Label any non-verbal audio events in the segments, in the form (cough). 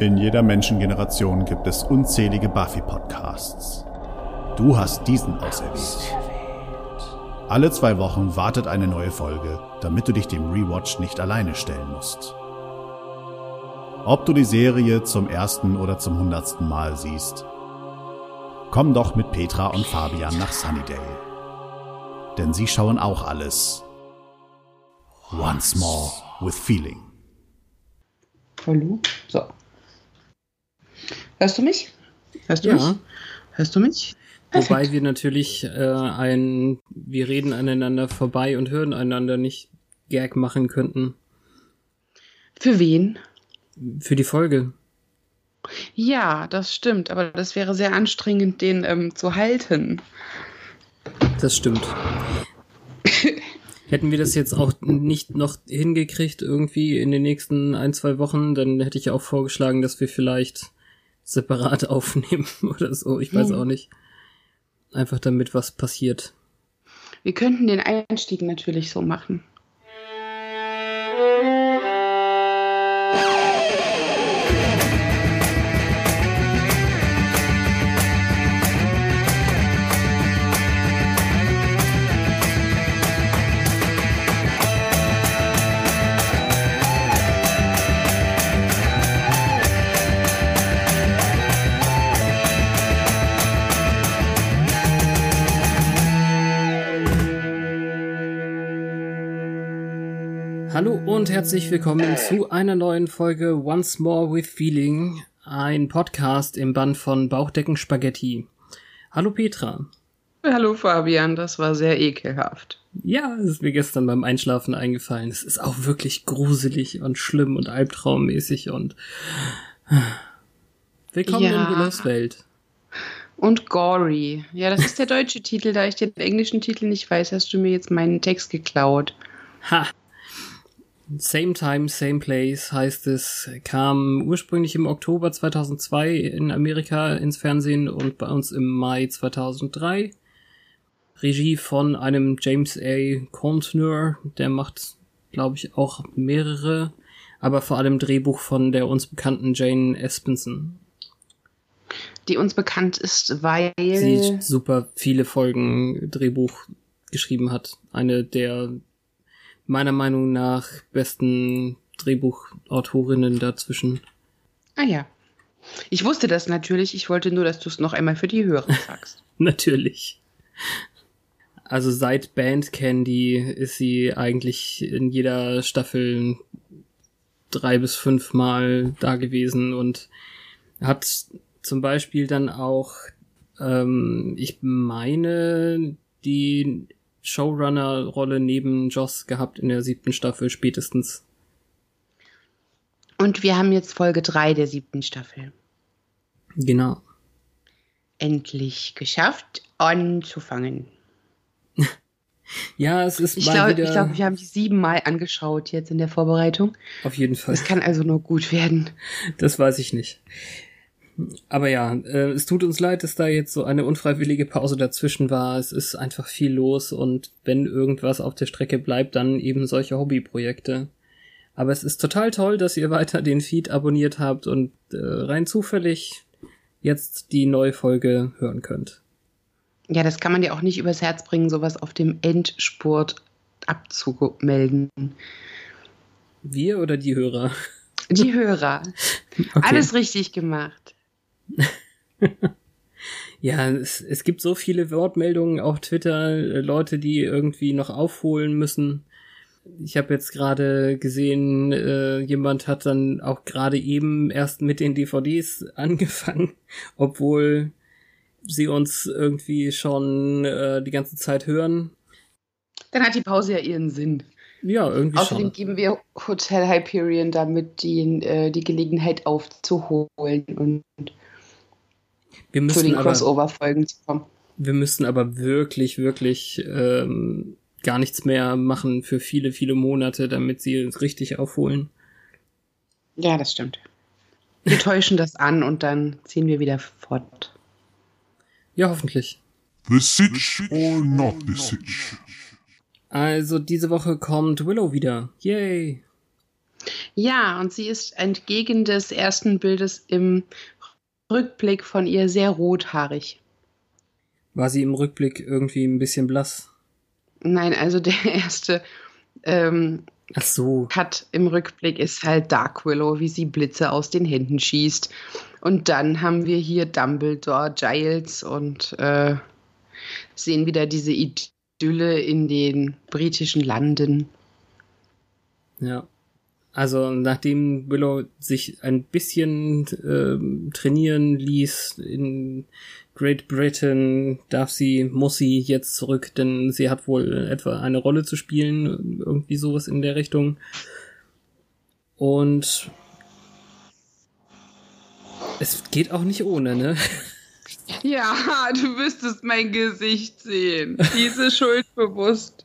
In jeder Menschengeneration gibt es unzählige Buffy-Podcasts. Du hast diesen auserwählt. Alle zwei Wochen wartet eine neue Folge, damit du dich dem Rewatch nicht alleine stellen musst. Ob du die Serie zum ersten oder zum hundertsten Mal siehst, komm doch mit Petra und Fabian nach Sunnydale. Denn sie schauen auch alles. Once more with feeling. Hallo? So. Hörst du mich? Hörst du Ja. mich? Hörst du mich? Wobei wir natürlich äh, ein, wir reden aneinander vorbei und hören einander nicht Gag machen könnten Für wen? für die Folge. Ja, das stimmt, aber das wäre sehr anstrengend, den ähm, zu halten. Das stimmt. (laughs) Hätten wir das jetzt auch nicht noch hingekriegt irgendwie in den nächsten ein, zwei Wochen, dann hätte ich auch vorgeschlagen, dass wir vielleicht separat (laughs) aufnehmen oder so. Ich weiß Hm. auch nicht. Einfach damit was passiert. Wir könnten den Einstieg natürlich so machen. Und herzlich willkommen zu einer neuen Folge Once More with Feeling, ein Podcast im Band von Bauchdecken Spaghetti. Hallo Petra. Hallo Fabian, das war sehr ekelhaft. Ja, es ist mir gestern beim Einschlafen eingefallen. Es ist auch wirklich gruselig und schlimm und albtraummäßig und Willkommen Ja. in Willows Welt. Und gory. Ja, das ist der deutsche Titel. Da ich den englischen Titel nicht weiß, hast du mir jetzt meinen Text geklaut. Ha! Same Time, Same Place heißt es, kam ursprünglich im Oktober 2002 in Amerika ins Fernsehen und bei uns im Mai 2003. Regie von einem James A. Contner, der macht, glaube ich, auch mehrere, aber vor allem Drehbuch von der uns bekannten Jane Espenson. Die uns bekannt ist, weil. Sie super viele Folgen Drehbuch geschrieben hat. Eine der meiner Meinung nach besten Drehbuchautorinnen dazwischen. Ah ja. Ich wusste das natürlich. Ich wollte nur, dass du es noch einmal für die Hörer (laughs) sagst. Natürlich. Also seit Band Candy ist sie eigentlich in jeder Staffel drei bis fünf Mal da gewesen und hat zum Beispiel dann auch, ähm, ich meine, die Showrunner-Rolle neben Joss gehabt in der siebten Staffel spätestens. Und wir haben jetzt Folge 3 der siebten Staffel. Genau. Endlich geschafft, anzufangen. (laughs) Ja, es ist Ich mal glaube, wieder ich glaub, wir haben die siebenmal angeschaut jetzt in der Vorbereitung. auf jeden Fall. Es kann also nur gut werden. Das weiß ich nicht. Aber ja, äh, es tut uns leid, dass da jetzt so eine unfreiwillige Pause dazwischen war. Es ist einfach viel los und wenn irgendwas auf der Strecke bleibt, dann eben solche Hobbyprojekte. Aber es ist total toll, dass ihr weiter den Feed abonniert habt und äh, rein zufällig jetzt die neue Folge hören könnt. Ja, das kann man ja auch nicht übers Herz bringen, sowas auf dem Endspurt abzumelden. Wir oder die Hörer? Die Hörer. (laughs) Okay. Alles richtig gemacht. (laughs) Ja, es, es gibt so viele Wortmeldungen auf Twitter, äh, Leute, die irgendwie noch aufholen müssen. Ich habe jetzt gerade gesehen, äh, jemand hat dann auch gerade eben erst mit den DVDs (laughs) angefangen, obwohl sie uns irgendwie schon äh, die ganze Zeit hören. Dann hat die Pause ja ihren Sinn. Ja, irgendwie Außerdem schon. geben wir Hotel Hyperion damit die, äh, die Gelegenheit aufzuholen und Wir zu den müssen aber, Crossover-Folgen zu kommen. wir müssen aber wirklich, wirklich ähm, gar nichts mehr machen für viele, viele Monate, damit sie es richtig aufholen. Ja, das stimmt. Wir (laughs) täuschen das an und dann ziehen wir wieder fort. Ja, hoffentlich. The Sitch or not the Sitch? Also diese Woche kommt Willow wieder. Yay. Ja, und sie ist entgegen des ersten Bildes im Rückblick von ihr sehr rothaarig. War sie im Rückblick irgendwie ein bisschen blass? Nein, also der (laughs) erste ähm, Ach so. hat im Rückblick ist halt Dark Willow, wie sie Blitze aus den Händen schießt. Und dann haben wir hier Dumbledore, Giles und äh, sehen wieder diese Idylle in den britischen Landen. Ja. Also nachdem Willow sich ein bisschen ähm, trainieren ließ in Great Britain, darf sie, muss sie jetzt zurück, denn sie hat wohl etwa eine Rolle zu spielen, irgendwie sowas in der Richtung. Und es geht auch nicht ohne, ne? (laughs) Ja, du müsstest mein Gesicht sehen. Diese schuldbewusst.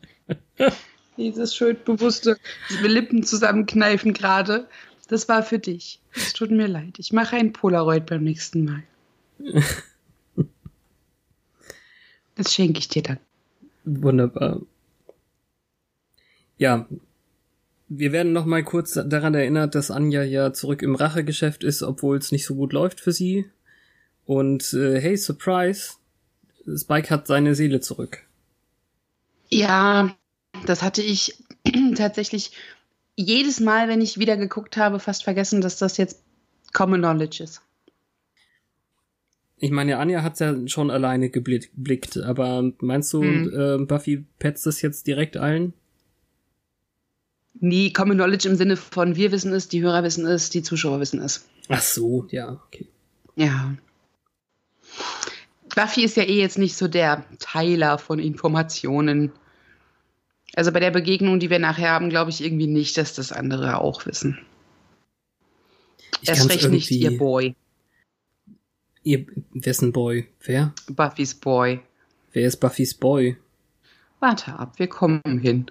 (laughs) Dieses schuldbewusste Lippen zusammenkneifen gerade. Das war für dich. Es tut mir leid. Ich mache ein Polaroid beim nächsten Mal. (laughs) Das schenke ich dir dann. Wunderbar. Ja, wir werden noch mal kurz daran erinnert, dass Anja ja zurück im Rachegeschäft ist, obwohl es nicht so gut läuft für sie. Und äh, hey, Surprise, Spike hat seine Seele zurück. Ja, das hatte ich (clears throat) tatsächlich jedes Mal, wenn ich wieder geguckt habe, fast vergessen, dass das jetzt Common Knowledge ist. Ich meine, Anja hat's ja schon alleine geblickt, aber meinst du, Hm. äh, Buffy petzt es jetzt direkt allen? Nie Common Knowledge im Sinne von wir wissen es, die Hörer wissen es, die Zuschauer wissen es. Ach so, ja, okay. Ja. Buffy ist ja eh jetzt nicht so der Teiler von Informationen. Also bei der Begegnung, die wir nachher haben, glaube ich irgendwie nicht, dass das andere auch wissen. Ich Erst recht nicht ihr Boy, Ihr, wessen Boy? Wer? Buffys Boy. Wer ist Buffys Boy? Warte ab, wir kommen hin.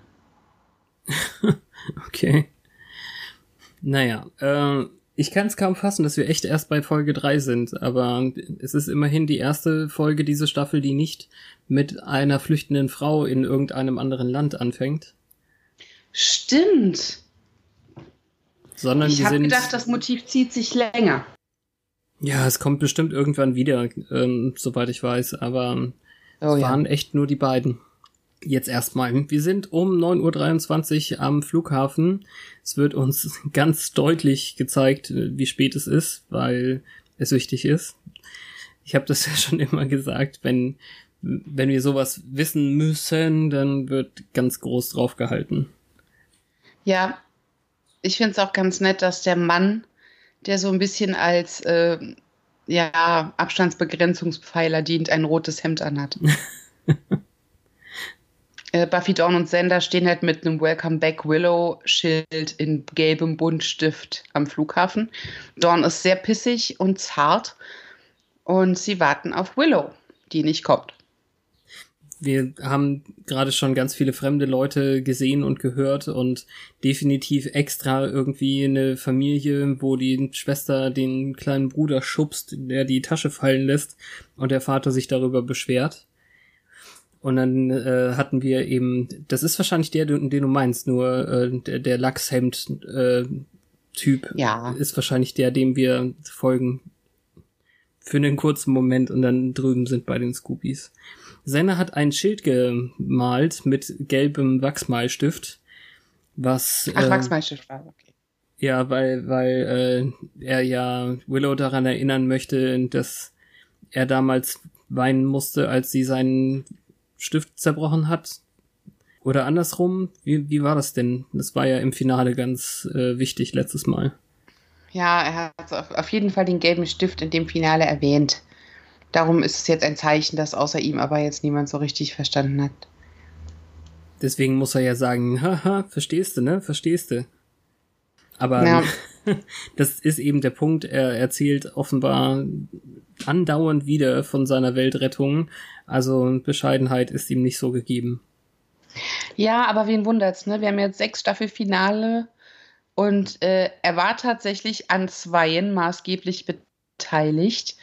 (laughs) Okay. Naja, äh, ich kann es kaum fassen, dass wir echt erst bei Folge 3 sind, aber es ist immerhin die erste Folge dieser Staffel, die nicht mit einer flüchtenden Frau in irgendeinem anderen Land anfängt, Stimmt. sondern Ich wir habe gedacht, das Motiv zieht sich länger. ja, es kommt bestimmt irgendwann wieder, ähm, soweit ich weiß, aber Oh es ja. waren echt nur die beiden. Jetzt erstmal. Wir sind um 9.23 Uhr am Flughafen. Es wird uns (laughs) ganz deutlich gezeigt, wie spät es ist, weil es wichtig ist. Ich habe das (laughs) ja schon immer gesagt, wenn, wenn wir sowas wissen müssen, dann wird ganz groß drauf gehalten. Ja, ich finde es auch ganz nett, dass der Mann, der so ein bisschen als äh, ja, Abstandsbegrenzungspfeiler dient, ein rotes Hemd anhat. (laughs) äh, Buffy, Dawn und Xander stehen halt mit einem Welcome Back Willow Schild in gelbem Buntstift am Flughafen. Dawn ist sehr pissig und zart und sie warten auf Willow, die nicht kommt. Wir haben gerade schon ganz viele fremde Leute gesehen und gehört und definitiv extra irgendwie eine Familie, wo die Schwester den kleinen Bruder schubst, der die Tasche fallen lässt und der Vater sich darüber beschwert. Und dann äh, hatten wir eben, das ist wahrscheinlich der, den den du meinst, nur äh, der, der Lachshemd äh, Ja. ist wahrscheinlich der, dem wir folgen für einen kurzen Moment und dann drüben sind bei den Scoopies. Senna hat ein Schild gemalt mit gelbem Wachsmalstift, was Ach, äh, Wachsmalstift war okay. ja, weil weil äh, er ja Willow daran erinnern möchte, dass er damals weinen musste, als sie seinen Stift zerbrochen hat. Oder andersrum, wie, wie war das denn? Das war ja im Finale ganz äh, wichtig letztes Mal. Ja, er hat auf, auf jeden Fall den gelben Stift in dem Finale erwähnt. Darum ist es jetzt ein Zeichen, dass außer ihm aber jetzt niemand so richtig verstanden hat. Deswegen muss er ja sagen, haha, verstehst du, ne? Verstehst du. Aber Ja. (laughs) das ist eben der Punkt, er erzählt offenbar andauernd wieder von seiner Weltrettung. Also Bescheidenheit ist ihm nicht so gegeben. Ja, aber wen wundert's, ne? Wir haben jetzt sechs Staffelfinale und äh, er war tatsächlich an zweien maßgeblich beteiligt.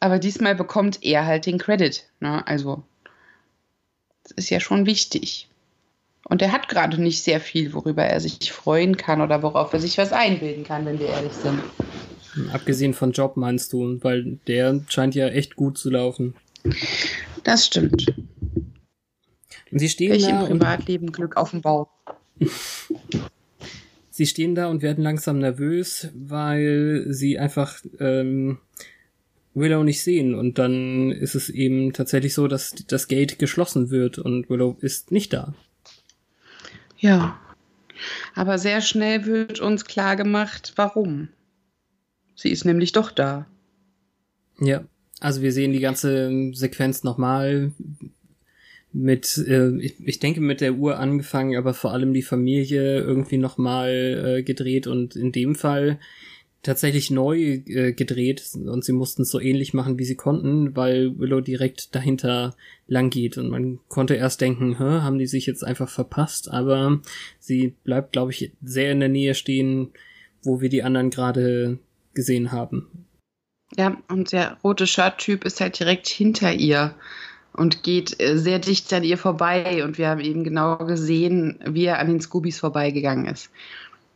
Aber diesmal bekommt er halt den Credit. Ne? Also, das ist ja schon wichtig. Und er hat gerade nicht sehr viel, worüber er sich freuen kann oder worauf er sich was einbilden kann, wenn wir ehrlich sind. Abgesehen von Job meinst du, weil der scheint ja echt gut zu laufen. Das stimmt. Und sie stehen Ich da im und Privatleben Glück auf dem Bau. (laughs) sie stehen da und werden langsam nervös, weil sie einfach ähm, Willow nicht sehen. Und dann ist es eben tatsächlich so, dass das Gate geschlossen wird und Willow ist nicht da. Ja. Aber sehr schnell wird uns klar gemacht, warum. Sie ist nämlich doch da. Ja, also wir sehen die ganze Sequenz nochmal mit, äh, ich, ich denke mit der Uhr angefangen, aber vor allem die Familie irgendwie nochmal äh, gedreht und in dem Fall tatsächlich neu äh, gedreht und sie mussten es so ähnlich machen, wie sie konnten, weil Willow direkt dahinter lang geht und man konnte erst denken, Hä, haben die sich jetzt einfach verpasst, aber sie bleibt, glaube ich, sehr in der Nähe stehen, wo wir die anderen gerade gesehen haben. Ja, und der rote Shirt-Typ ist halt direkt hinter ihr und geht äh, sehr dicht an ihr vorbei. Und wir haben eben genau gesehen, wie er an den Scoobies vorbeigegangen ist.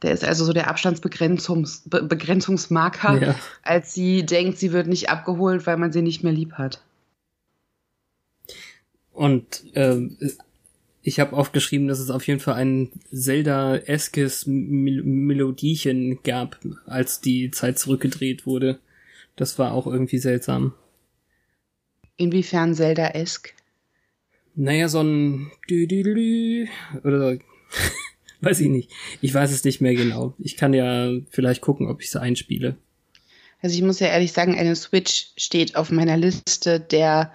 Der ist also so der Abstandsbegrenzungs Be Begrenzungsmarker, Ja. als sie denkt, sie wird nicht abgeholt, weil man sie nicht mehr lieb hat. Und ähm, ich habe aufgeschrieben, dass es auf jeden Fall ein Zelda-eskes Mel Melodiechen gab, als die Zeit zurückgedreht wurde. Das war auch irgendwie seltsam. Inwiefern Zelda-esk? Naja, so ein Dü -dü -dü -dü oder (laughs) weiß ich nicht. Ich weiß es nicht mehr genau. Ich kann ja vielleicht gucken, ob ich es einspiele. Also ich muss ja ehrlich sagen, eine Switch steht auf meiner Liste der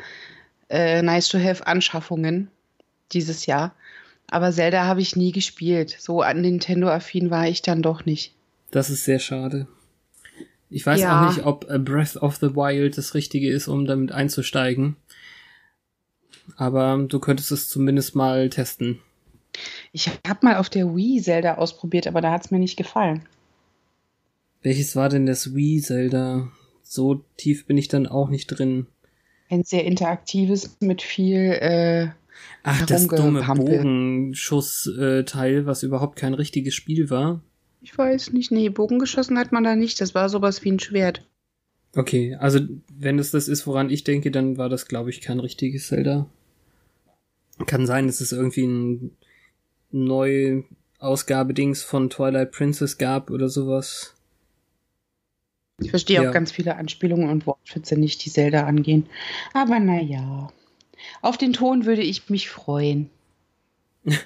äh, Nice-to-Have-Anschaffungen dieses Jahr. Aber Zelda habe ich nie gespielt. So an Nintendo-affin war ich dann doch nicht. Das ist sehr schade. Ich weiß Ja. auch nicht, ob A Breath of the Wild das Richtige ist, um damit einzusteigen. Aber du könntest es zumindest mal testen. Ich habe mal auf der Wii Zelda ausprobiert, aber da hat es mir nicht gefallen. Welches war denn das Wii Zelda? So tief bin ich dann auch nicht drin. Ein sehr interaktives mit viel. Äh, Ach, das dumme. Bogenschuss-Teil, was überhaupt kein richtiges Spiel war. ich weiß nicht, nee, Bogen geschossen hat man da nicht. Das war sowas wie ein Schwert. Okay, also wenn es das ist, woran ich denke, dann war das, glaube ich, kein richtiges Zelda. Kann sein, dass es irgendwie ein Neuausgabe-Dings von Twilight Princess gab oder sowas. Ich verstehe Ja. auch ganz viele Anspielungen und Wortwitze nicht, die Zelda angehen. Aber naja. Auf den Ton würde ich mich freuen. (laughs)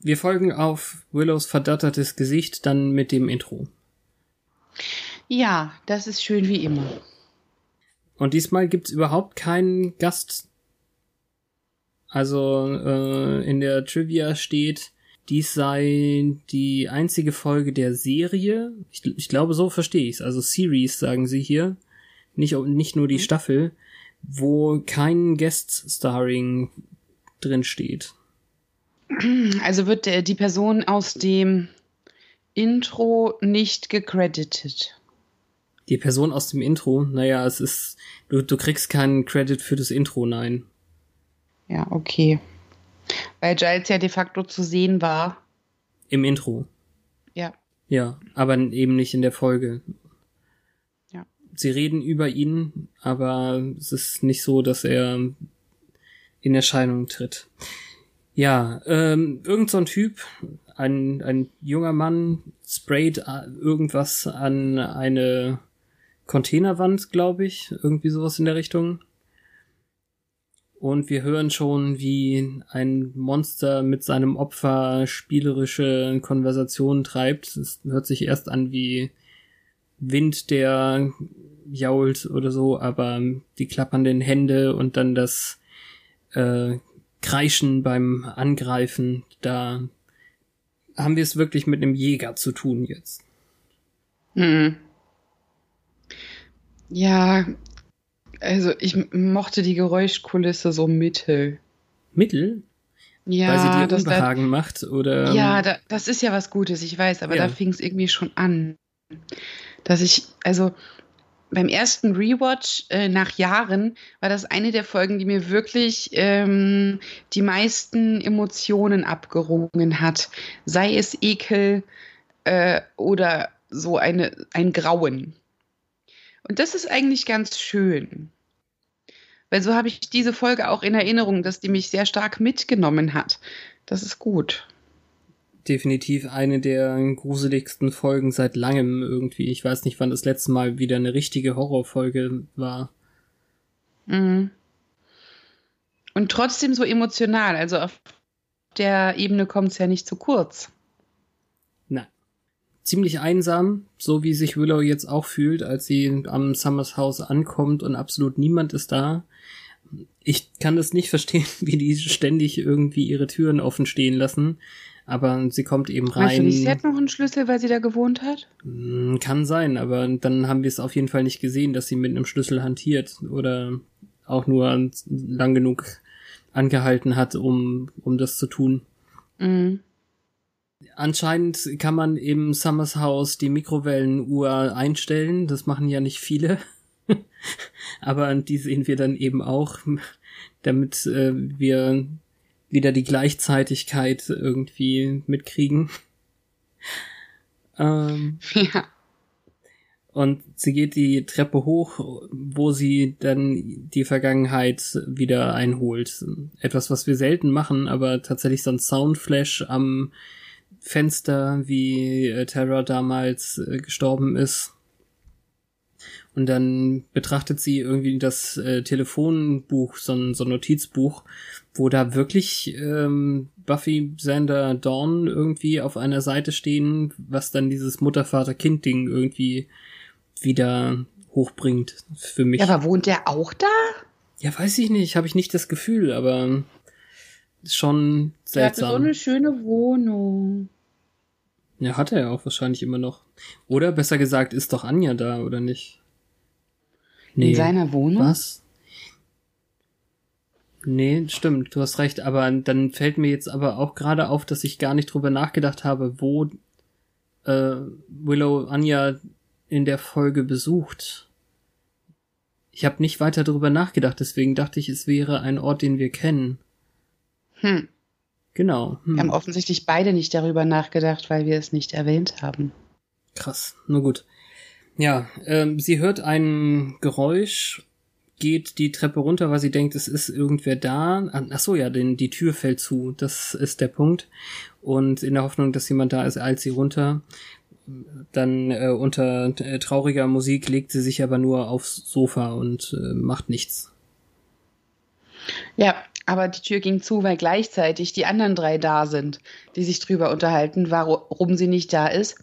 Wir folgen auf Willows verdattertes Gesicht dann mit dem Intro. Ja, das ist schön wie immer. Und diesmal gibt's überhaupt keinen Gast. Also äh, in der Trivia steht, dies sei die einzige Folge der Serie. Ich, ich glaube, so verstehe ich's. Also Series sagen sie hier, nicht nicht nur die Staffel, wo kein Guest Starring drin steht. Also wird der, die Person aus dem Intro nicht gecredited. Die Person aus dem Intro, naja, es ist, du, du kriegst keinen Credit für das Intro, nein. Ja, okay. Weil Giles ja de facto zu sehen war. Im Intro. Ja. Ja, aber eben nicht in der Folge. Ja. Sie reden über ihn, aber es ist nicht so, dass er in Erscheinung tritt. Ja, ähm, irgend so ein Typ, ein, ein junger Mann, sprayt äh, irgendwas an eine Containerwand, glaube ich, irgendwie sowas in der Richtung. Und wir hören schon, wie ein Monster mit seinem Opfer spielerische Konversationen treibt. Es hört sich erst an wie Wind, der jault oder so, aber die klappernden Hände und dann das äh, Kreischen beim Angreifen, da haben wir es wirklich mit einem Jäger zu tun jetzt. Hm. Ja, also ich mochte die Geräuschkulisse so mittel. Mittel, Ja, weil sie dir das, da, Unbehagen macht oder ja da, das ist ja was Gutes, ich weiß, aber Ja. da fing es irgendwie schon an. Dass ich, also beim ersten Rewatch äh, nach Jahren war das eine der Folgen, die mir wirklich ähm, die meisten Emotionen abgerungen hat. Sei es Ekel äh, oder so eine, ein Grauen. Und das ist eigentlich ganz schön. Weil so habe ich diese Folge auch in Erinnerung, dass die mich sehr stark mitgenommen hat. Das ist gut definitiv eine der gruseligsten Folgen seit langem irgendwie. Ich weiß nicht, wann das letzte Mal wieder eine richtige Horrorfolge war. Mhm. Und trotzdem so emotional. Also auf der Ebene kommt es ja nicht zu kurz. Ziemlich einsam, so wie sich Willow jetzt auch fühlt, als sie am Summers Haus ankommt und absolut niemand ist da. Ich kann das nicht (laughs) verstehen, wie die ständig irgendwie ihre Türen offen stehen lassen aber sie kommt eben rein. Meinst du nicht, sie hat noch einen Schlüssel, weil sie da gewohnt hat? Hm, kann sein, aber dann haben wir es auf jeden Fall nicht gesehen, dass sie mit einem Schlüssel hantiert oder auch nur lang genug angehalten hat, um, um das zu tun. Mhm. Anscheinend kann man im Summers House die Mikrowellenuhr einstellen. Das machen ja nicht viele. (laughs) aber die sehen wir dann eben auch, damit äh, wir wieder die Gleichzeitigkeit irgendwie mitkriegen. ähm, ja. Und sie geht die Treppe hoch, wo sie dann die Vergangenheit wieder einholt. Etwas, was wir selten machen, aber tatsächlich so ein Soundflash am Fenster, wie äh, Terra damals äh, gestorben ist. Und dann betrachtet sie irgendwie das äh, Telefonbuch, so ein, so ein Notizbuch, wo da wirklich ähm, Buffy, Xander, Dawn irgendwie auf einer Seite stehen, was dann dieses Mutter-Vater-Kind-Ding irgendwie wieder hochbringt für mich. Ja, aber wohnt der auch da? Ja, weiß ich nicht, habe ich nicht das Gefühl, aber schon seltsam. Er hatte so eine schöne Wohnung. Ja, hat er ja auch wahrscheinlich immer noch. Oder besser gesagt, ist doch Anja da, oder nicht? Nee. In seiner Wohnung? Was? Nee, stimmt, du hast recht, aber dann fällt mir jetzt aber auch gerade auf, dass ich gar nicht drüber nachgedacht habe, wo äh, Willow Anja in der Folge besucht. Ich habe nicht weiter drüber nachgedacht, deswegen dachte ich, es wäre ein Ort, den wir kennen. Hm. Genau. Hm. Wir haben offensichtlich beide nicht darüber nachgedacht, weil wir es nicht erwähnt haben. Krass, nur gut. Ja, ähm, sie hört ein Geräusch, geht die Treppe runter, weil sie denkt, es ist irgendwer da. Ach so, ja, denn die Tür fällt zu. Das ist der Punkt. Und in der Hoffnung, dass jemand da ist, eilt sie runter. Dann äh, unter äh, trauriger Musik legt sie sich aber nur aufs Sofa und äh, macht nichts. Ja, aber die Tür ging zu, weil gleichzeitig die anderen drei da sind, die sich drüber unterhalten, warum sie nicht da ist.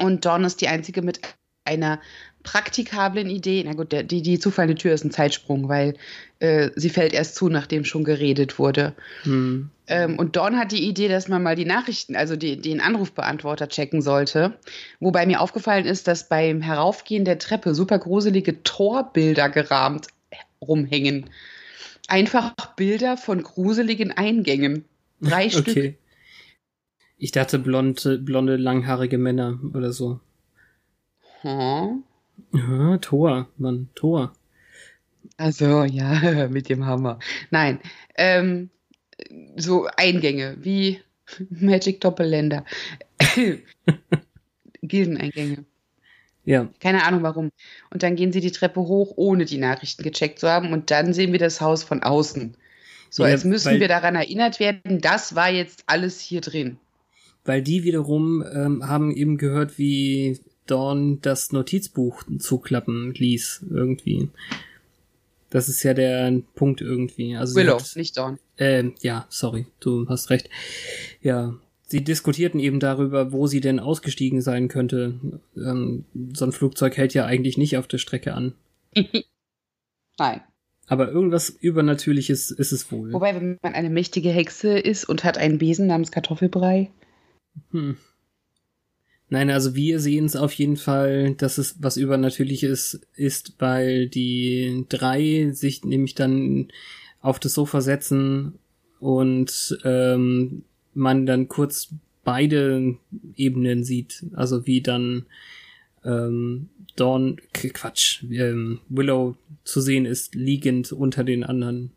Und Dawn ist die einzige mit einer praktikablen Idee. Na gut, der, die, die zufallende Tür ist ein Zeitsprung, weil äh, sie fällt erst zu, nachdem schon geredet wurde. Hm. Ähm, und Dawn hat die Idee, dass man mal die Nachrichten, also die, den Anrufbeantworter checken sollte. Wobei mir aufgefallen ist, dass beim Heraufgehen der Treppe super gruselige Torbilder gerahmt rumhängen. Einfach Bilder von gruseligen Eingängen. Drei (laughs) okay. Stück. Ich dachte blonde, blonde, langhaarige Männer oder so. Hm. Ja, Tor, Mann, Tor. Also, ja, mit dem Hammer. Nein, ähm, so Eingänge wie (laughs) Magic Doppelländer. (laughs) Gildeneingänge. Ja. Keine Ahnung warum. Und dann gehen sie die Treppe hoch, ohne die Nachrichten gecheckt zu haben. Und dann sehen wir das Haus von außen. So, ja, als müssen wir daran erinnert werden, das war jetzt alles hier drin. Weil die wiederum ähm, haben eben gehört, wie Dawn das Notizbuch zuklappen ließ, irgendwie. Das ist ja der Punkt irgendwie. Also Willow, hat, nicht Dawn. Äh, ja, sorry, du hast recht. Ja, sie diskutierten eben darüber, wo sie denn ausgestiegen sein könnte. Ähm, so ein Flugzeug hält ja eigentlich nicht auf der Strecke an. (laughs) Nein. Aber irgendwas Übernatürliches ist es wohl. Wobei, wenn man eine mächtige Hexe ist und hat einen Besen namens Kartoffelbrei. Hm. Nein, also wir sehen es auf jeden Fall, dass es was Übernatürliches ist, weil die drei sich nämlich dann auf das Sofa setzen und ähm, man dann kurz beide Ebenen sieht. Also wie dann ähm, Dawn, Quatsch, ähm, Willow zu sehen ist, liegend unter den anderen.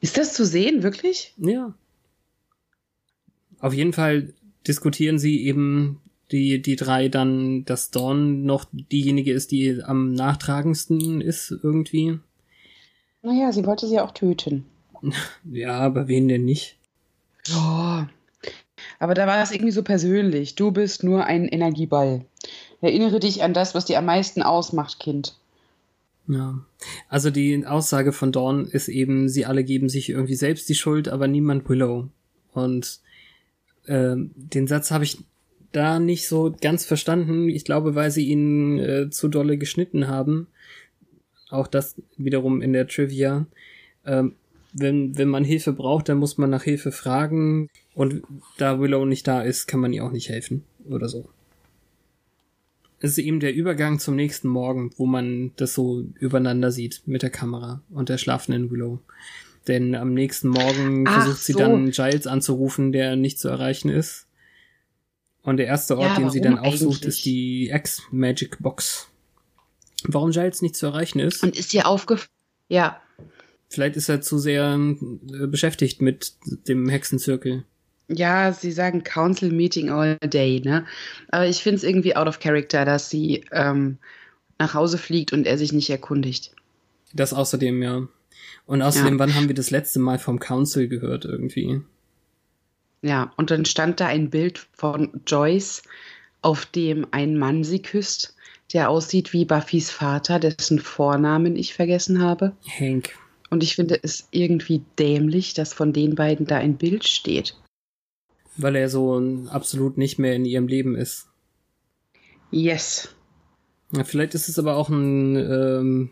Ist das zu sehen, wirklich? Ja. Auf jeden Fall diskutieren sie eben die, die drei dann, dass Dawn noch diejenige ist, die am nachtragendsten ist irgendwie. Naja, sie wollte sie auch töten. (laughs) Ja, aber wen denn nicht? Ja. Aber da war es irgendwie so persönlich. Du bist nur ein Energieball. Erinnere dich an das, was dir am meisten ausmacht, Kind. Ja. Also die Aussage von Dawn ist eben, sie alle geben sich irgendwie selbst die Schuld, aber niemand Willow. Und äh, den Satz habe ich da nicht so ganz verstanden. Ich glaube, weil sie ihn äh, zu dolle geschnitten haben. Auch das wiederum in der Trivia. Ähm, wenn, wenn man Hilfe braucht, dann muss man nach Hilfe fragen. Und da Willow nicht da ist, kann man ihr auch nicht helfen. Oder so. Es ist eben der Übergang zum nächsten Morgen, wo man das so übereinander sieht mit der Kamera und der schlafenden Willow. Denn am nächsten Morgen Ach versucht sie so. dann Giles anzurufen, der nicht zu erreichen ist. Und der erste Ort, Ja, den sie dann aufsucht, eigentlich? ist die X-Magic Box. Warum Giles nicht zu erreichen ist? Und ist dir aufgefallen? Ja. Vielleicht ist er zu sehr äh, beschäftigt mit dem Hexenzirkel. Ja, sie sagen Council Meeting all day, ne? Aber ich finde es irgendwie out of character, dass sie ähm, nach Hause fliegt und er sich nicht erkundigt. Das außerdem, ja. Und außerdem, Ja. wann haben wir das letzte Mal vom Council gehört irgendwie? Ja, und dann stand da ein Bild von Joyce, auf dem ein Mann sie küsst, der aussieht wie Buffys Vater, dessen Vornamen ich vergessen habe. Hank. Und ich finde es irgendwie dämlich, dass von den beiden da ein Bild steht. Weil er so absolut nicht mehr in ihrem Leben ist. Yes. Ja, vielleicht ist es aber auch ein ähm,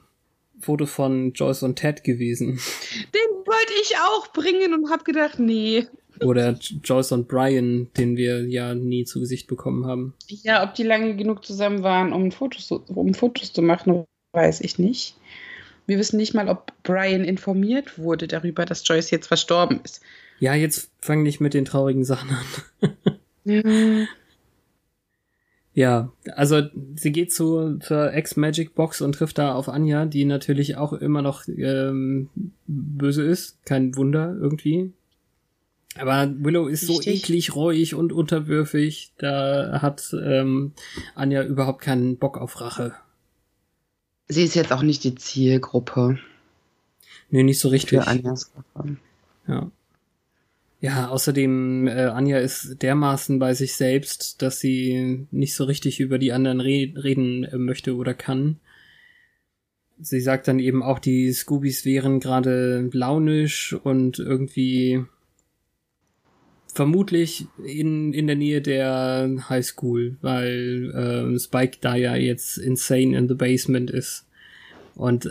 Foto von Joyce und Ted gewesen. Den wollte ich auch bringen und habe gedacht, nee. Oder Joyce und Brian, den wir ja nie zu Gesicht bekommen haben. Ja, ob die lange genug zusammen waren, um Fotos, um Fotos zu machen, weiß ich nicht. Wir wissen nicht mal, ob Brian informiert wurde darüber, dass Joyce jetzt verstorben ist. Ja, jetzt fang nicht mit den traurigen Sachen an. (laughs) Ja. Ja, also sie geht zu zur Ex-Magic Box und trifft da auf Anja, die natürlich auch immer noch ähm, böse ist. Kein Wunder irgendwie. Aber Willow ist so Richtig. eklig, reuig und unterwürfig. Da hat ähm, Anja überhaupt keinen Bock auf Rache. Sie ist jetzt auch nicht die Zielgruppe Nee, nicht so richtig. für Anjas Rache. Ja. Ja, außerdem, äh, Anja ist dermaßen bei sich selbst, dass sie nicht so richtig über die anderen re reden äh, möchte oder kann. Sie sagt dann eben auch, die Scoobies wären gerade launisch und irgendwie vermutlich in, in der Nähe der High School, weil äh, Spike da ja jetzt insane in the basement ist. Und äh,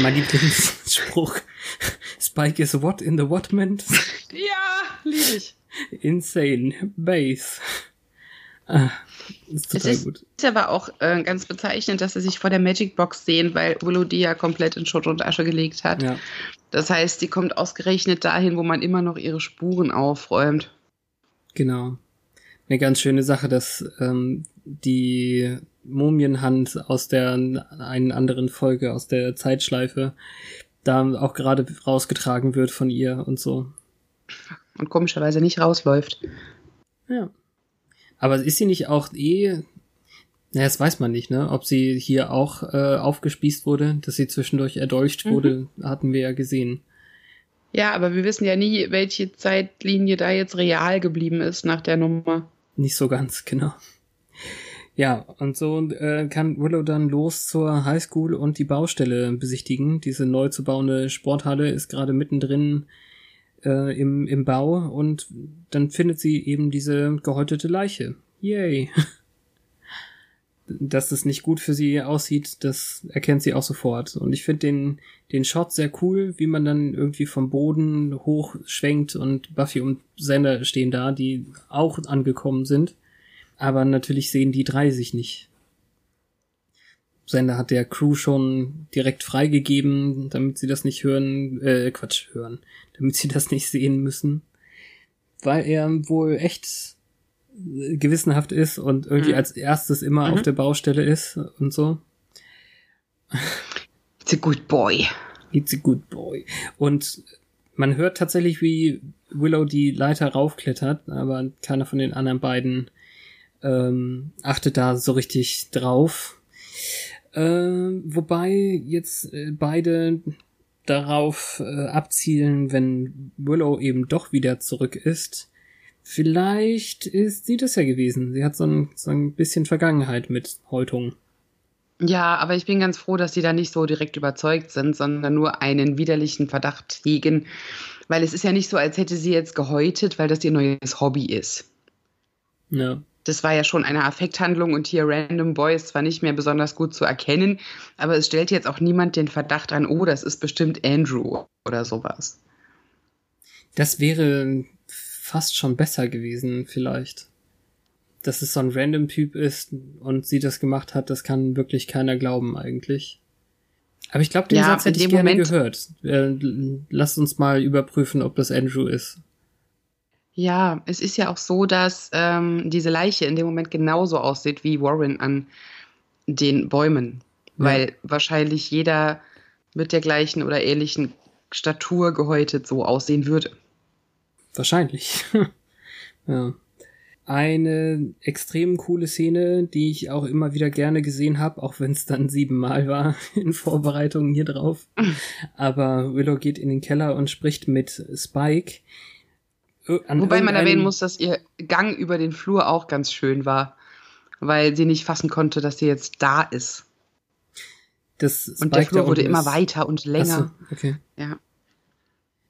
mein Lieblingsspruch, (laughs) Spike is what in the whatment? (laughs) Ja, liebe ich. Insane Base. Ah, ist Es total ist, gut. ist aber auch äh, ganz bezeichnend, dass sie sich vor der Magic Box sehen, weil Willow die ja komplett in Schutt und Asche gelegt hat. Ja. Das heißt, sie kommt ausgerechnet dahin, wo man immer noch ihre Spuren aufräumt. Genau. Eine ganz schöne Sache, dass ähm, die Mumienhand aus der einen anderen Folge aus der Zeitschleife da auch gerade rausgetragen wird von ihr und so. Und komischerweise nicht rausläuft. Ja. Aber ist sie nicht auch eh, naja, das weiß man nicht, ne? Ob sie hier auch äh, aufgespießt wurde, dass sie zwischendurch erdolcht wurde, hatten wir ja gesehen. Ja, aber wir wissen ja nie, welche Zeitlinie da jetzt real geblieben ist nach der Nummer. Nicht so ganz, genau. Ja, und so äh, kann Willow dann los zur Highschool und die Baustelle besichtigen. Diese neu zu bauende Sporthalle ist gerade mittendrin äh, im, im Bau und dann findet sie eben diese gehäutete Leiche. Yay. (laughs) Dass es nicht gut für sie aussieht, das erkennt sie auch sofort. Und ich finde den, den Shot sehr cool, wie man dann irgendwie vom Boden hoch schwenkt und Buffy und Xander stehen da, die auch angekommen sind. Aber natürlich sehen die drei sich nicht. Xander hat der Crew schon direkt freigegeben, damit sie das nicht hören, äh, Quatsch, hören, damit sie das nicht sehen müssen. Weil er wohl echt gewissenhaft ist und irgendwie Mhm. als erstes immer Mhm. auf der Baustelle ist und so. It's a good boy. It's a good boy. Und man hört tatsächlich, wie Willow die Leiter raufklettert, aber keiner von den anderen beiden ähm, achtet da so richtig drauf. Ähm, wobei jetzt äh, beide darauf äh, abzielen, wenn Willow eben doch wieder zurück ist. Vielleicht ist sie das ja gewesen. Sie hat so ein, so ein bisschen Vergangenheit mit Häutung. Ja, aber ich bin ganz froh, dass sie da nicht so direkt überzeugt sind, sondern nur einen widerlichen Verdacht hegen. Weil es ist ja nicht so, als hätte sie jetzt gehäutet, weil das ihr neues Hobby ist. Ja. Das war ja schon eine Affekthandlung und hier Random Boy ist zwar nicht mehr besonders gut zu erkennen, aber es stellt jetzt auch niemand den Verdacht an, oh, das ist bestimmt Andrew oder sowas. Das wäre fast schon besser gewesen, vielleicht. Dass es so ein random Typ ist und sie das gemacht hat, das kann wirklich keiner glauben eigentlich. Aber ich glaube, den Ja, Satz hätte ich gerne Moment- gehört. Äh, lasst uns mal überprüfen, ob das Andrew ist. Ja, es ist ja auch so, dass ähm, diese Leiche in dem Moment genauso aussieht wie Warren an den Bäumen, Ja. weil wahrscheinlich jeder mit der gleichen oder ähnlichen Statur gehäutet so aussehen würde. Wahrscheinlich. (laughs) ja. Eine extrem coole Szene, die ich auch immer wieder gerne gesehen habe, auch wenn es dann siebenmal war (laughs) in Vorbereitungen hier drauf. Aber Willow geht in den Keller und spricht mit Spike. An Wobei man erwähnen muss, dass ihr Gang über den Flur auch ganz schön war, weil sie nicht fassen konnte, dass sie jetzt da ist. dass Und der Flur wurde unten immer ist. weiter und Ach so, länger. okay. Ja.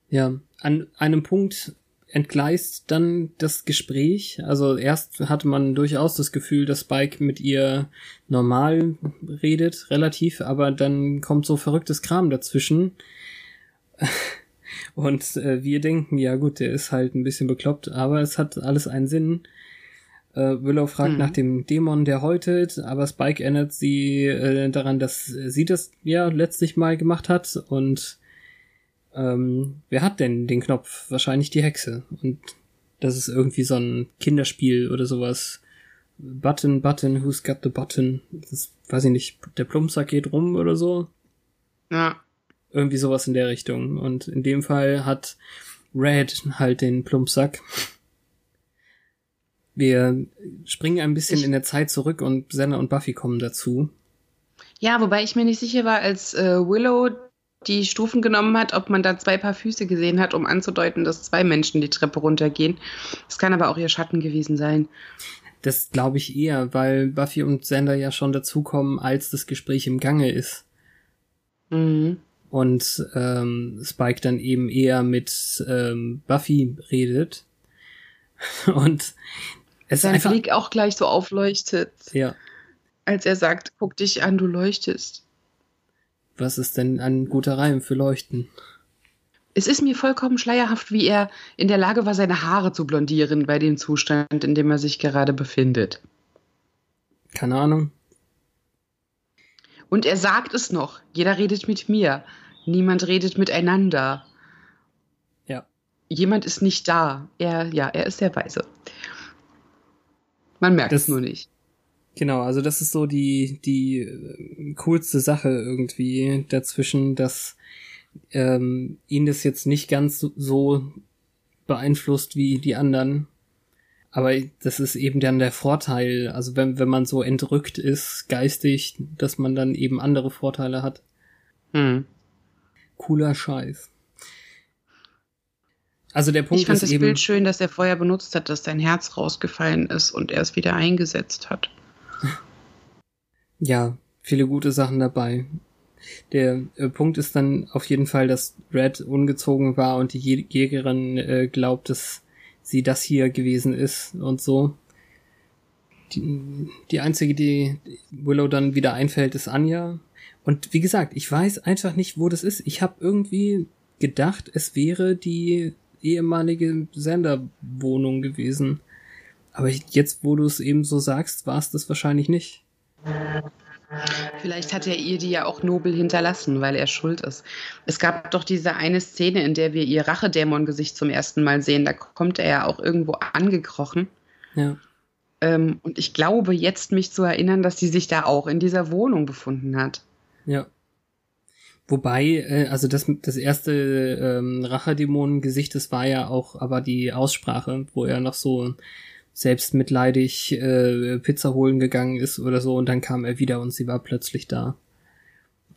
Ja, an einem Punkt entgleist dann das Gespräch. Also erst hatte man durchaus das Gefühl, dass Spike mit ihr normal redet, relativ, aber dann kommt so verrücktes Kram dazwischen. (laughs) Und äh, wir denken, ja gut, der ist halt ein bisschen bekloppt, aber es hat alles einen Sinn. Äh, Willow fragt Mhm. nach dem Dämon, der häutet, aber Spike erinnert sie äh, daran, dass sie das ja letztlich mal gemacht hat und ähm, wer hat denn den Knopf? Wahrscheinlich die Hexe. Und das ist irgendwie so ein Kinderspiel oder sowas. Button, Button, who's got the button? Das weiß ich nicht, der Plumpsack geht rum oder so. Ja. Irgendwie sowas in der Richtung. Und in dem Fall hat Red halt den Plumpsack. Wir springen ein bisschen Ich- in der Zeit zurück und Senna und Buffy kommen dazu. Ja, wobei ich mir nicht sicher war, als äh, Willow die Stufen genommen hat, ob man da zwei Paar Füße gesehen hat, um anzudeuten, dass zwei Menschen die Treppe runtergehen. Es kann aber auch ihr Schatten gewesen sein. Das glaube ich eher, weil Buffy und Xander ja schon dazukommen, als das Gespräch im Gange ist. Mhm. und ähm, Spike dann eben eher mit ähm, Buffy redet. (laughs) Und es ist Sein einfach. Blick auch gleich so aufleuchtet, Ja, als er sagt, guck dich an, du leuchtest. Was ist denn ein guter Reim für Leuchten? Es ist mir vollkommen schleierhaft, wie er in der Lage war, seine Haare zu blondieren bei dem Zustand, in dem er sich gerade befindet. Keine Ahnung. Und er sagt es noch, jeder redet mit mir, niemand redet miteinander. Ja. Jemand ist nicht da. Er, ja, er ist sehr weise. Man merkt Das- es nur nicht. Genau, also das ist so die, die äh, coolste Sache irgendwie dazwischen, dass ähm, ihn das jetzt nicht ganz so, so beeinflusst wie die anderen. Aber das ist eben dann der Vorteil, also wenn, wenn man so entrückt ist, geistig, dass man dann eben andere Vorteile hat. Hm. Cooler Scheiß. Also der Punkt Ich fand ist das eben, Bild schön, dass er vorher benutzt hat, dass sein Herz rausgefallen ist und er es wieder eingesetzt hat. Ja, viele gute Sachen dabei. Der äh, Punkt ist dann auf jeden Fall, dass Red ungezogen war und die Jägerin äh, glaubt, dass sie das hier gewesen ist und so. Die, die einzige, die Willow dann wieder einfällt, ist Anja. Und wie gesagt, ich weiß einfach nicht, wo das ist. Ich habe irgendwie gedacht, es wäre die ehemalige Senderwohnung gewesen. Aber jetzt, wo du es eben so sagst, war es das wahrscheinlich nicht. Vielleicht hat er ihr die ja auch nobel hinterlassen, weil er schuld ist. Es gab doch diese eine Szene, in der wir ihr Rachedämon-Gesicht zum ersten Mal sehen. Da kommt er ja auch irgendwo angekrochen. Ja. Ähm, und ich glaube jetzt mich zu erinnern, dass sie sich da auch in dieser Wohnung befunden hat. Ja. Wobei, äh, also das, das erste ähm, Rachedämonen-Gesicht, das war ja auch aber die Aussprache, wo er noch so selbstmitleidig äh, Pizza holen gegangen ist oder so und dann kam er wieder und sie war plötzlich da.